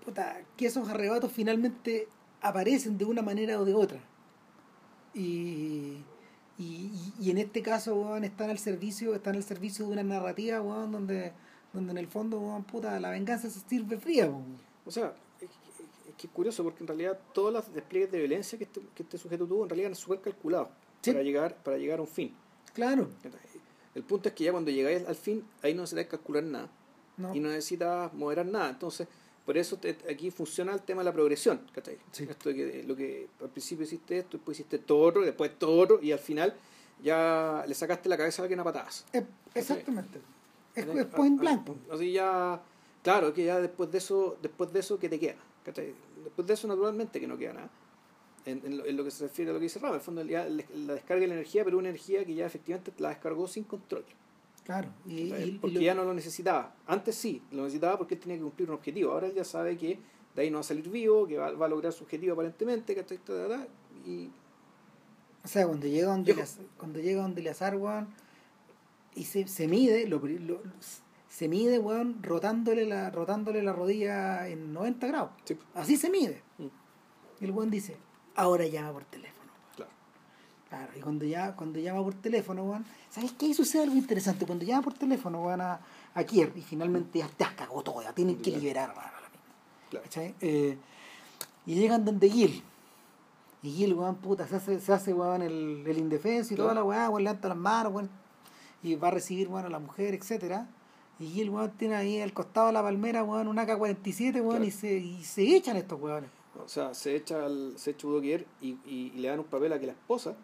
puta, que esos arrebatos finalmente aparecen de una manera o de otra. Y, y, y- en este caso, weón, están al servicio, están al servicio de una narrativa, weón, donde, donde en el fondo, weón, puta, la venganza se sirve fría, weón. O sea, es, que es curioso porque en realidad todos los despliegues de violencia que este, que este sujeto tuvo en realidad eran súper calculados Sí. para, llegar, para llegar a un fin. Claro, El punto es que ya cuando llegáis al fin, ahí no necesitas calcular nada no. y no necesitas moderar nada. Entonces, por eso te- aquí funciona el tema de la progresión. ¿cachai? Sí. Esto de que lo que al principio hiciste esto, después hiciste todo otro, después todo otro, y al final ya le sacaste la cabeza a alguien a patadas. Eh, exactamente. Es, es point blank. Así ya, claro, que ya después de eso, después de eso, ¿qué te queda? ¿Cachai? Después de eso, naturalmente, que no queda nada. En, en lo, en lo que se refiere a lo que dice Rama, en el fondo ya la descarga de la energía, pero una energía que ya efectivamente la descargó sin control. Claro. Y, y- y porque lo- ya no lo necesitaba. Antes sí, lo necesitaba porque él tenía que cumplir un objetivo. Ahora él ya sabe que de ahí no va a salir vivo, que va, va a lograr su objetivo aparentemente, ta, Y O sea, cuando llega donde Yo- Eleazar, cuando llega donde Eleazar, weón, y se, se mide, lo, lo- se mide, weón, rotándole la, rotándole la rodilla en 90 grados. sí, Así se mide. Mm. Y el weón dice, ahora llama por teléfono. claro. Claro, y cuando, ya, cuando llama por teléfono, weón, ¿sabes qué? Ahí sucede algo interesante. Cuando llama por teléfono, weón, a, a Kier, y finalmente ya te has cagado todo, ya tienen que liberar, weón. Claro. Eh, y llegan donde Gil. Y Gil, weón, puta, se hace, se hace weón, el, el indefenso y toda la weá, weón, levanta las manos, weón, y va a recibir, weón, a la mujer, etcétera Y Gil, weón, tiene ahí al costado de la palmera, weón, un AK-47, weón, y, se, y se echan estos weones. O sea, se echa al, se echa Udo Kier y, y, y le dan un papel a que la esposa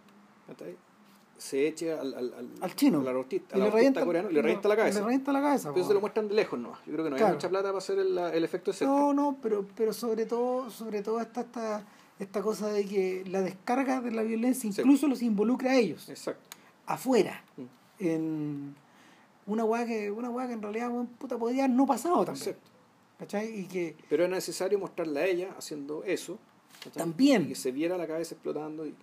se eche al, al, al, Al chino. al artista, Y al artista coreano y le revienta la cabeza. Le revienta la cabeza, Pero se lo muestran de lejos nomás. Yo creo que no hay mucha plata para hacer el, el efecto de cerca. No, no, pero, pero sobre todo, sobre todo está esta, esta cosa de que la descarga de la violencia Sí. incluso los involucra a ellos. Exacto. afuera Mm. en una weá que una weá que en realidad puta haber no pasado también Exacto. ¿Cachai? y que Pero es necesario mostrarla a ella haciendo eso. ¿cachai? También. Y que se viera la cabeza explotando. Y...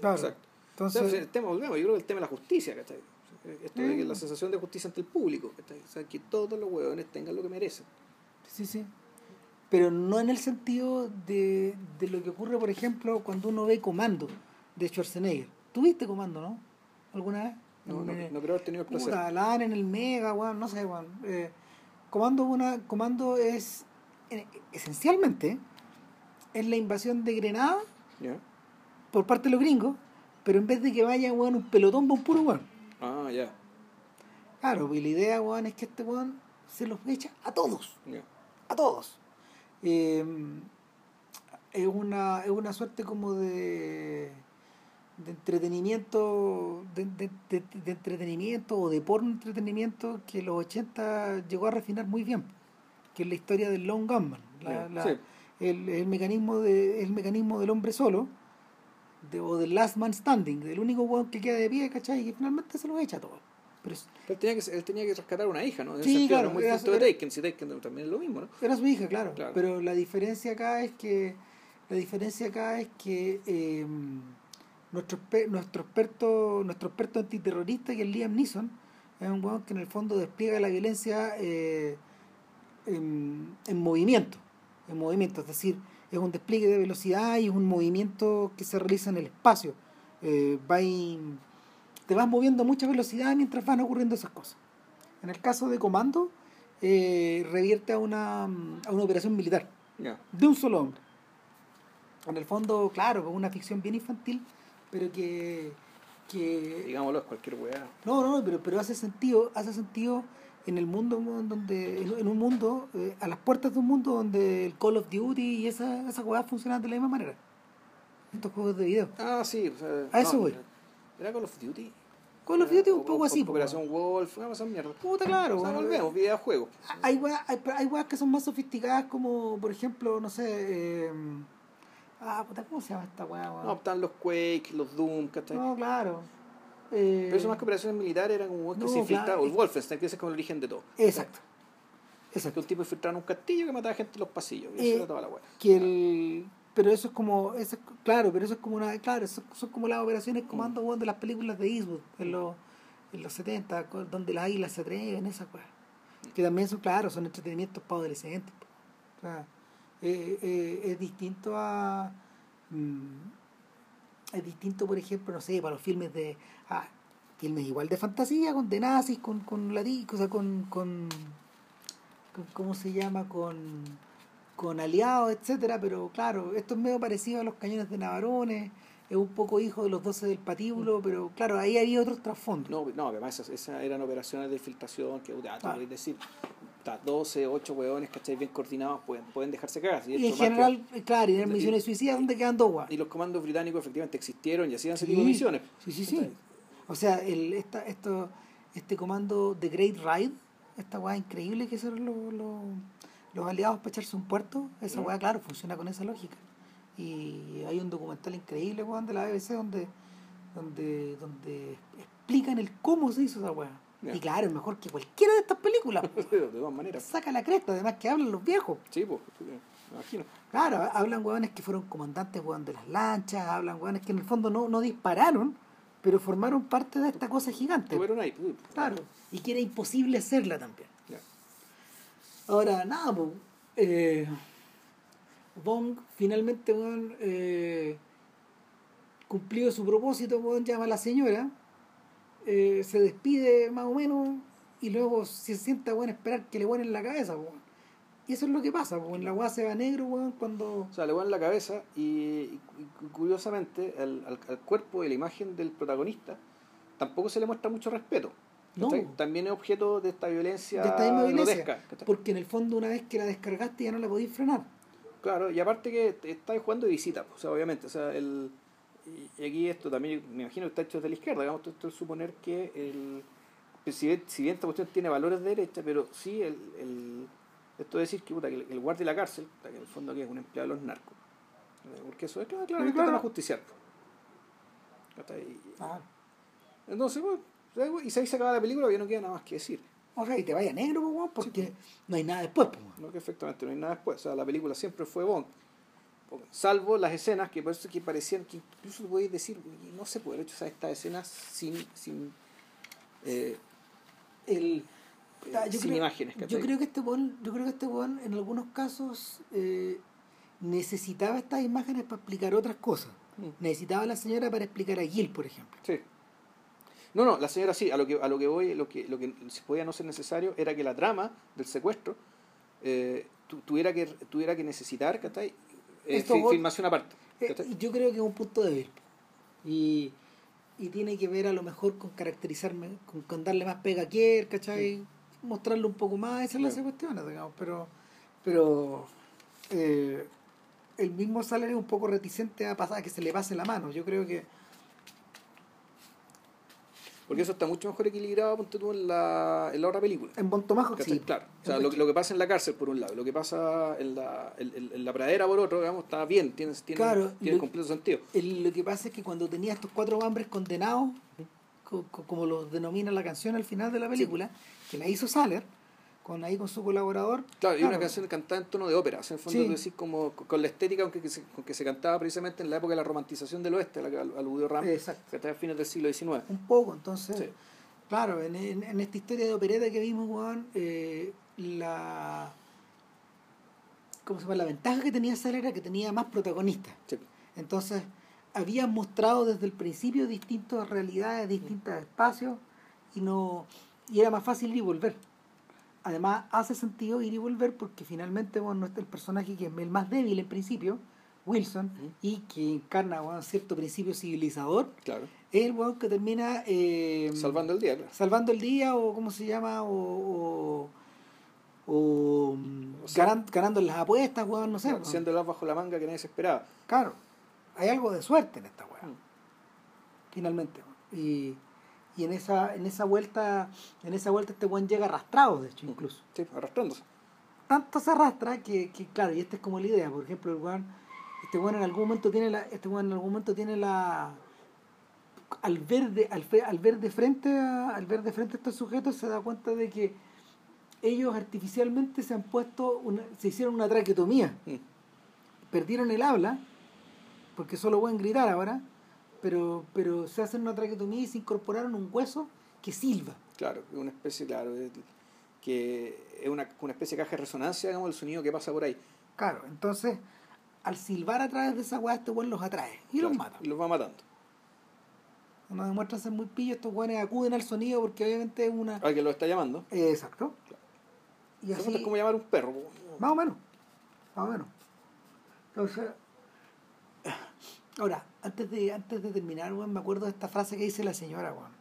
claro Exacto. entonces Entonces, el tema, volvemos, yo creo que el tema de la justicia, ¿cachai? Esto de que Mm. la sensación de justicia ante el público, ¿cachai? O sea, que todos los huevones tengan lo que merecen. sí sí pero no en el sentido de, de lo que ocurre por ejemplo cuando uno ve Comando de Schwarzenegger ¿tuviste Comando no? alguna vez? No, no, no creo haber tenido el placer. La dan en el Mega, weón, no sé, weón. Eh, comando, una, comando es, eh, esencialmente, es la invasión de Grenada por parte de los gringos, pero en vez de que vaya, weón, un pelotón, va un puro weón. Ah, ya. Claro, y la idea, weón, es que este weón se los echa a todos, a todos. Eh, es, una, es una suerte como de de entretenimiento de, de- de- de entretenimiento o de porno entretenimiento que los 80 llegó a refinar muy bien que es la historia del Long Gunman la- la- sí. el, el mecanismo de el mecanismo del hombre solo de- o del last man standing del único weón que queda de pie ¿cachai? y que finalmente se los echa a todos pero es- él tenía, que, él tenía que rescatar a una hija, ¿no? En Sí, sentido, claro, era muy era- distinto de era- Taken, si Taken también es lo mismo, ¿no? Era su hija, claro. Claro. Pero la diferencia acá es que la diferencia acá es que eh, nuestro nuestro experto nuestro experto antiterrorista que es Liam Neeson es un weón que en el fondo despliega la violencia eh, en, en movimiento, en movimiento, es decir, es un despliegue de velocidad y es un movimiento que se realiza en el espacio. Eh, va y- te vas moviendo a mucha velocidad mientras van ocurriendo esas cosas. En el caso de Comando, eh, revierte a una, a una operación militar de un solo hombre. En el fondo, claro, con una ficción bien infantil, pero que, que Digámoslo, es cualquier weá. no, no, no, pero, pero hace sentido, hace sentido en el mundo donde, en, en un mundo, eh, a las puertas de un mundo donde el Call of Duty y esa, esa weá funcionan de la misma manera. Estos juegos de video. Ah, sí. O sea, A eso voy. era- ¿Era Call of Duty? Call of Duty es un poco o- así, o- po, Operación Wolf, una mierda. Puta, claro. O sea, volvemos, videojuegos. hay weas, hay, hay que son más sofisticadas como por ejemplo no sé eh, ah puta cómo se llama esta weón? No, están los Quake, los Doom, ¿cachai? No, claro Eh, Pero eso más que operaciones militares eran como que no, se infiltraba, claro. o el Wolfenstein, que ese es como el origen de todo. exacto Que exacto un tipo infiltraba en un castillo que mataba gente en los pasillos. Y Eh, eso era toda la weá. que el pero eso es como eso es- claro pero eso es como una claro eso son como las operaciones comando weón, de las películas de Eastwood en los en los 70 co- donde las águilas se atreven esas weas que también son claro son entretenimientos para adolescentes po. Eh, eh, es distinto a mm, es distinto por ejemplo no sé para los filmes de ah, filmes igual de fantasía con de nazis con con o sea, con, con con- cómo se llama con con aliados etcétera pero claro esto es medio parecido a los cañones de Navarones es un poco hijo de los 12 del patíbulo pero claro ahí había otros trasfondos. No, no, además esas, esas eran operaciones de infiltración que, te Ah. decir, ta, 12, 8 hueones, ¿cachai? Bien coordinados, pueden, pueden dejarse cagar. Y, y en que- general eh, claro y en misiones suicidas donde quedan dos guas y los comandos británicos efectivamente existieron y hacían ese Sí. tipo de misiones. sí sí sí o sea el esta esto este comando de Great Ride esta weá increíble que son los, los, los aliados para echarse un puerto esa Mm. weá claro funciona con esa lógica Y hay un documental increíble, weón, de la BBC donde, donde, donde explican el cómo se hizo esa weá. Y claro, es mejor que cualquiera de estas películas. de todas maneras. Saca la cresta, además que hablan los viejos. Sí, pues, me imagino. Claro, hablan hueones que fueron comandantes weón, de las lanchas, hablan hueones que en el fondo no, no dispararon, pero formaron parte de esta cosa gigante. Estuvieron ahí. uy, Claro, y que era imposible hacerla también. Ya. Ahora, nada, pues, eh, Bong finalmente, weón, eh, cumplió su propósito, weón, llama a la señora, eh, se despide más o menos, y luego se sienta, a esperar que le vuelen la cabeza, weón. Y eso es lo que pasa, weón, la weá se va negro, weón, cuando... O sea, le van la cabeza y, curiosamente al, al- al cuerpo y la imagen del protagonista tampoco se le muestra mucho respeto. No. También es objeto de esta violencia, de esta misma violencia, porque en el fondo una vez que la descargaste ya no la podías frenar. Claro, y aparte que estás jugando de visita, o sea, obviamente, o sea, el, y aquí esto también, me imagino que está hecho desde la izquierda, digamos, esto es suponer que el, pues, si, bien, si bien esta cuestión tiene valores de derecha, pero sí, el, el, esto de decir que, puta, que el, el guardia de la cárcel, que en el fondo aquí es un empleado de los narcos, ¿cachai? porque eso es claro, claro. van a justiciar. Ah. Entonces, bueno, y se acaba la película, ya no queda nada más que decir. O sea, y te vaya negro, pues, porque no hay nada después, pues. No que efectivamente no hay nada después. O sea, la película siempre fue Bond. Salvo las escenas que parece que parecían que incluso podéis decir, "Oye, no se puede haber hecho estas escenas sin, sin, eh, el eh, yo sin creo, imágenes. yo creo que este weón, yo creo que este weón en algunos casos eh, necesitaba estas imágenes para explicar otras cosas. Mm. Necesitaba a la señora para explicar a Gil, por ejemplo. Sí. No, no, la señora sí, a lo que, a lo que voy, lo que, lo que se podía no ser necesario era que la trama del secuestro eh, tu- tuviera, que, tuviera que necesitar, ¿cachai? Eh, Esto fi- vos- filmación aparte. Eh, yo creo que es un punto débil. Y, y tiene que ver a lo mejor con caracterizarme, con, con darle más pega a Kier, ¿cachai? Mostrarle un poco más, las Claro. cuestiones, digamos. Pero, pero eh, el mismo Saler es un poco reticente a, pasar, a que se le pase la mano. Yo creo que Porque eso está mucho mejor equilibrado, ponte tú, en la, en la otra película. en Bon Tomajo ¿Cachai? sí. Claro. O sea, lo, lo que pasa en la cárcel, por un lado, lo que pasa en la, en, la pradera, por otro, digamos, está bien, tiene, tiene, Claro, tiene lo- completo sentido. El- lo que pasa es que cuando tenía estos cuatro hombres condenados, co- co- como los denomina la canción al final de la película, que la hizo Saler, con ahí con su colaborador. Claro, y una canción cantada en tono de ópera, o sea, en el fondo, Sí. tú decís, como con la estética con que, se, con que se cantaba precisamente en la época de la romantización del oeste, a la que al- aludió Ram, Exacto. que está a fines del siglo XIX. Un poco, entonces, Sí. claro, en, en- en esta historia de opereta que vimos, weón, eh, la. ¿Cómo se llama? La ventaja que tenía Saler era que tenía más protagonistas. Sí. Entonces, habían mostrado desde el principio distintas realidades, distintos espacios, y no y era más fácil ir y volver. Además, hace sentido ir y volver porque finalmente bueno, está el personaje que es el más débil en principio, Wilson, y que encarna bueno, cierto principio civilizador, Claro. es el weón que termina eh, Salvando el día, claro. salvando el día o cómo se llama o, o, o, O sea- ganan- ganando las apuestas weón, no sé weón. Haciendo el as bajo la manga que nadie se esperaba. claro hay algo de suerte en esta weá Mm. finalmente weón. y, y en esa en esa vuelta en esa vuelta este weón llega arrastrado de hecho incluso Sí, arrastrándose. tanto se arrastra que, que, claro y esta es como la idea por ejemplo el weón este weón en algún momento tiene la este weón en algún momento tiene la al ver de, al, al ver de frente a, al ver de frente a estos sujetos se da cuenta de que ellos artificialmente se han puesto una, se hicieron una traqueotomía Mm. perdieron el habla porque solo pueden gritar ahora pero pero se hacen una traqueotomía y se incorporaron un hueso que silba Claro, es una especie, claro, de- que es una, una especie de caja de resonancia, digamos, el sonido que pasa por ahí. claro entonces al silbar a través de esa hueá este weón los atrae y Claro, los mata Y los va matando. no demuestran ser muy pillos estos weones acuden al sonido porque obviamente es una Al que lo está llamando. Eh, exacto y Eso así es como llamar un perro. Más o menos. Más o menos. Entonces, ahora, antes de, antes de terminar, weón, me acuerdo de esta frase que dice la señora, weón.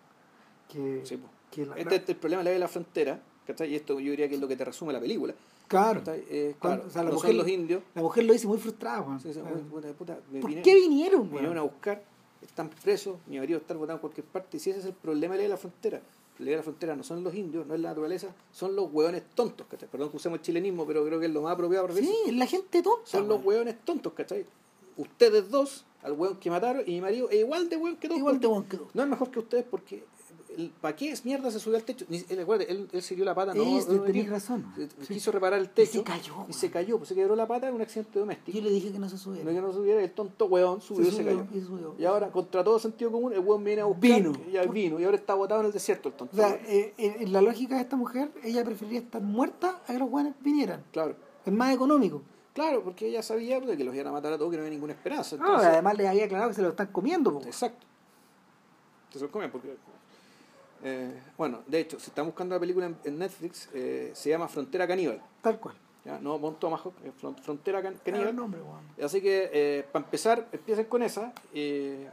Que, Sí, que la- Este es el problema de la ley de la frontera, ¿cachai? Y esto yo diría que es lo que te resume la película. claro. Eh, claro, o sea, la no mujer- son los indios. la mujer lo dice muy frustrada, weón. Sí, Ah. puta, ¿Por qué vinieron, me vinieron a weón? buscar, están presos, mi marido está votado en cualquier parte. Y si ese es el problema de la ley de la frontera. La ley de la frontera no son los indios, no es la naturaleza, son los hueones tontos, ¿cachai? Perdón que usemos el chilenismo, pero creo que es lo más apropiado para decir. Sí, la gente tonta. Son los weón. hueones tontos, ¿cachai? ustedes dos, al weón que mataron, y mi marido es igual de weón que todos. Igual de weón que todos. No es mejor que ustedes porque ¿Para qué es mierda se subió al techo? Ni, él, él, él, se dio la pata, no. Este, no tenés razón. Quiso reparar el techo. Y se cayó. Y se cayó, pues se quebró la pata en un accidente doméstico. Yo le dije que no se subiera. No, que no se subiera, el tonto weón subió y se cayó. Y, subió. y ahora, contra todo sentido común, el weón viene a buscar. Vino. Y ya vino. Y ahora está botado en el desierto el tonto. O sea, eh, en la lógica de esta mujer, ella preferiría estar muerta a que los weones vinieran. Claro. Es más económico. Claro, porque ella sabía pues, que los iban a matar a todos, que no había ninguna esperanza. Entonces... No, además les había aclarado que se lo están comiendo. Po. Exacto. Se lo comen porque eh, bueno, de hecho, si están buscando la película en, Netflix, eh, se llama Frontera Caníbal. Tal cual. ¿ya? No Montomajo, eh, Frontera Caníbal. Nombre, Así que, para empezar, empiecen con esa,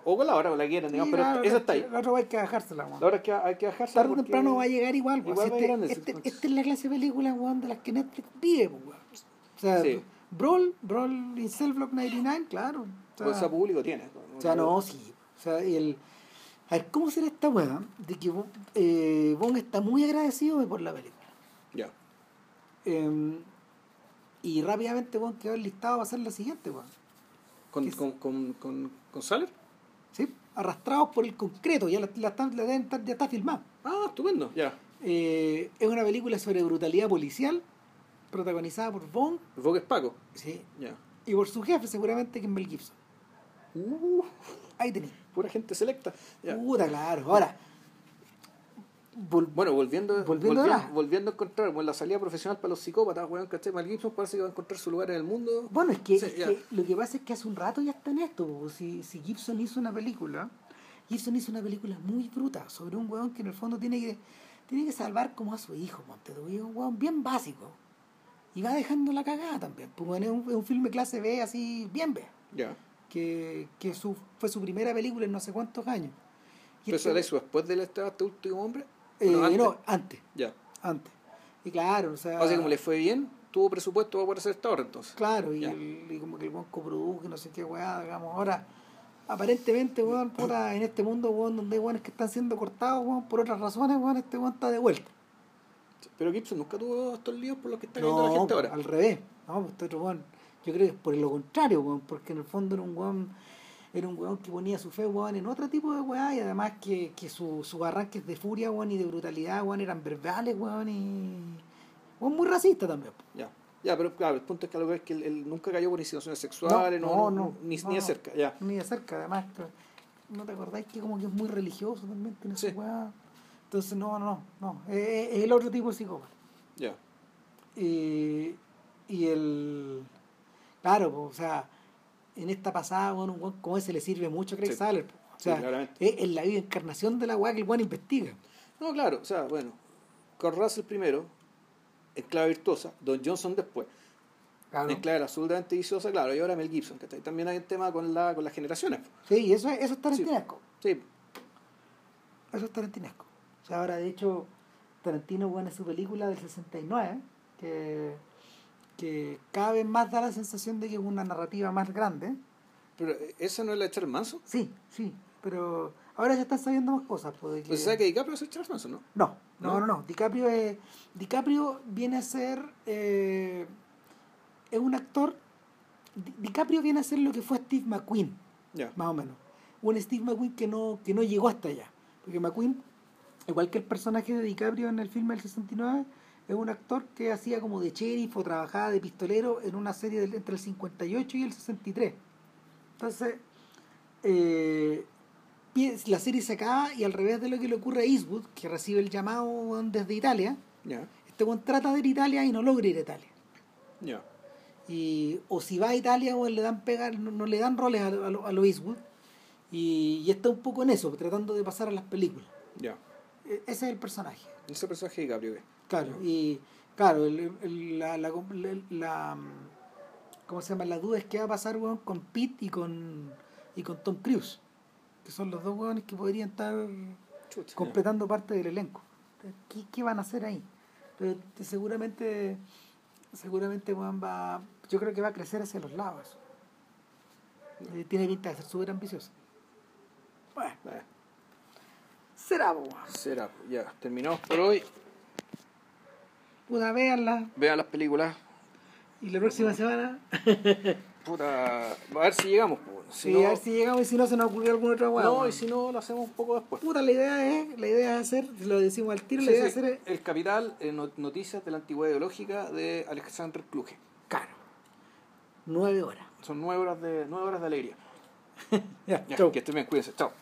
o con la hora, con la quieran, digamos, pero esa está ahí. La otra hay que bajársela, La otra hay que, hay que bajársela. Tarde o temprano va a llegar igual, igual este, este, Esta es la clase de películas, de las que Netflix vive, O sea, Brawl, Brawl in Cell Block 99, claro. O sea, público tiene. O sea, no, sí. O sea, el a ver, ¿cómo será esta weá? De que eh, Bond está muy agradecido por la película. Ya. Em, y rápidamente Bond quedó listado para hacer la siguiente, weá. ¿Con, con, con, con, con Saller? Sí, arrastrados por el concreto, ya la, la, ya está filmada. Ah, estupendo, ya. Eh, es una película sobre brutalidad policial, protagonizada por Bond. Bond es Paco. Sí. Ya. Y por su jefe, seguramente, que es Mel Gibson. Uh. Ahí tenéis pura gente selecta. Puta, claro. Ahora, bueno, volviendo, volviendo, volviendo, a encontrar bueno, la salida profesional para los psicópatas, weón, ¿cachai? Mal Gibson parece que va a encontrar su lugar en el mundo. Bueno, es que, lo que pasa es que hace un rato ya está en esto. Si, si Gibson hizo una película, Gibson hizo una película muy bruta sobre un weón que en el fondo tiene que, tiene que salvar como a su hijo, Montevideo, un weón bien básico. Y va dejando la cagada también. Pues es un, es un filme clase B así, bien B. Ya que, que su, fue su primera película en no sé cuántos años. Y ¿Pero eso eso después de este último hombre? Eh, no, antes. Ya. Antes. Y claro, o sea... O sea, como le fue bien, tuvo presupuesto para poder hacer esta obra entonces. Claro, y, el, y, como que el banco produjo, no sé qué weá, digamos. Ahora, aparentemente, weón, puta, en este mundo, weón, donde hay weones que están siendo cortados, weón, por otras razones, weón, este weón está de vuelta. Pero Gibson nunca tuvo estos líos por los que está viendo la gente ahora. al revés. No, pues este otro weón yo creo que es por lo contrario, porque en el fondo era un weón, era un weón que ponía su fe, weón, en otro tipo de weá, y además que, que sus su arranques de furia, weón, y de brutalidad, weón, eran verbales, weón, y. weón muy racista también. Ya. Ya, pero claro, el punto es que, algo es que él, nunca cayó por insinuaciones sexuales, no, no, ni, ni de cerca, ya. Ni de cerca, además, ¿no te acordáis que como que es muy religioso también tiene esa weá? Entonces, no, no, no, es, el otro tipo de psicópata. Ya. Y, y el Claro, o sea, en esta pasada, bueno, como ese le sirve mucho a Craig sí. O sea, es, la encarnación de la weá que el weón investiga. No, claro, o sea, bueno, con Russell primero, en clave virtuosa, Don Johnson después. Claro. En clave absolutamente viciosa, claro, y ahora Mel Gibson, que también hay un tema con, la, con las generaciones. Sí, eso, eso es tarantinesco. Sí. Eso es tarantinesco. O sea, ahora, de hecho, Tarantino, bueno, en su película del 69, que que cada vez más da la sensación de que es una narrativa más grande. ¿Pero eh, esa no es la de Charles Manson? Sí, sí, pero ahora ya están sabiendo más cosas. Pues, que... ¿Pues que DiCaprio es Charles Manson, no? No, no, no, no. DiCaprio, es, DiCaprio viene a ser... Eh, es un actor... DiCaprio viene a ser lo que fue Steve McQueen, más o menos. Un Steve McQueen que no, que no llegó hasta allá. Porque McQueen, igual que el personaje de DiCaprio en el filme del 69 es un actor que hacía como de sheriff o trabajaba de pistolero en una serie entre el 58 y el 63. Entonces, eh, la serie se acaba y al revés de lo que le ocurre a Eastwood, que recibe el llamado desde Italia, este buen trata de ir a Italia y no logra ir a Italia. Y, o si va a Italia o le dan pegar, no, le dan roles a, a, lo, Eastwood. Y, está un poco en eso, tratando de pasar a las películas. Ese es el personaje. Ese personaje de Gabriel. Claro, y claro, la, la, la, ¿cómo se llama? La duda es qué va a pasar, con Pete y con, y con Tom Cruise, que son los dos weones que podrían estar completando parte del elenco. ¿Qué, ¿Qué, van a hacer ahí? Pero seguramente, seguramente va, yo creo que va a crecer hacia los lados. Eh, tiene pinta de ser súper ambicioso. Bueno, será, Será, ya, terminamos por hoy. Puta, véanla. Vean las películas. Y la próxima semana. Puta, a ver si llegamos. Si sí, no, a ver si llegamos y si no se nos ocurrió alguna otra hueá. no, y si no, lo hacemos un poco después. Puta, la idea es, la idea es hacer, lo decimos al tiro, Sí, la idea sí, es hacer, El Capital, eh, no- Noticias de la Antigüedad Ideológica de Alexander Kluge. caro, nueve horas. Son nueve horas de, nueve horas de alegría. Ya, Ya, chau. que estén bien, cuídense. Chao.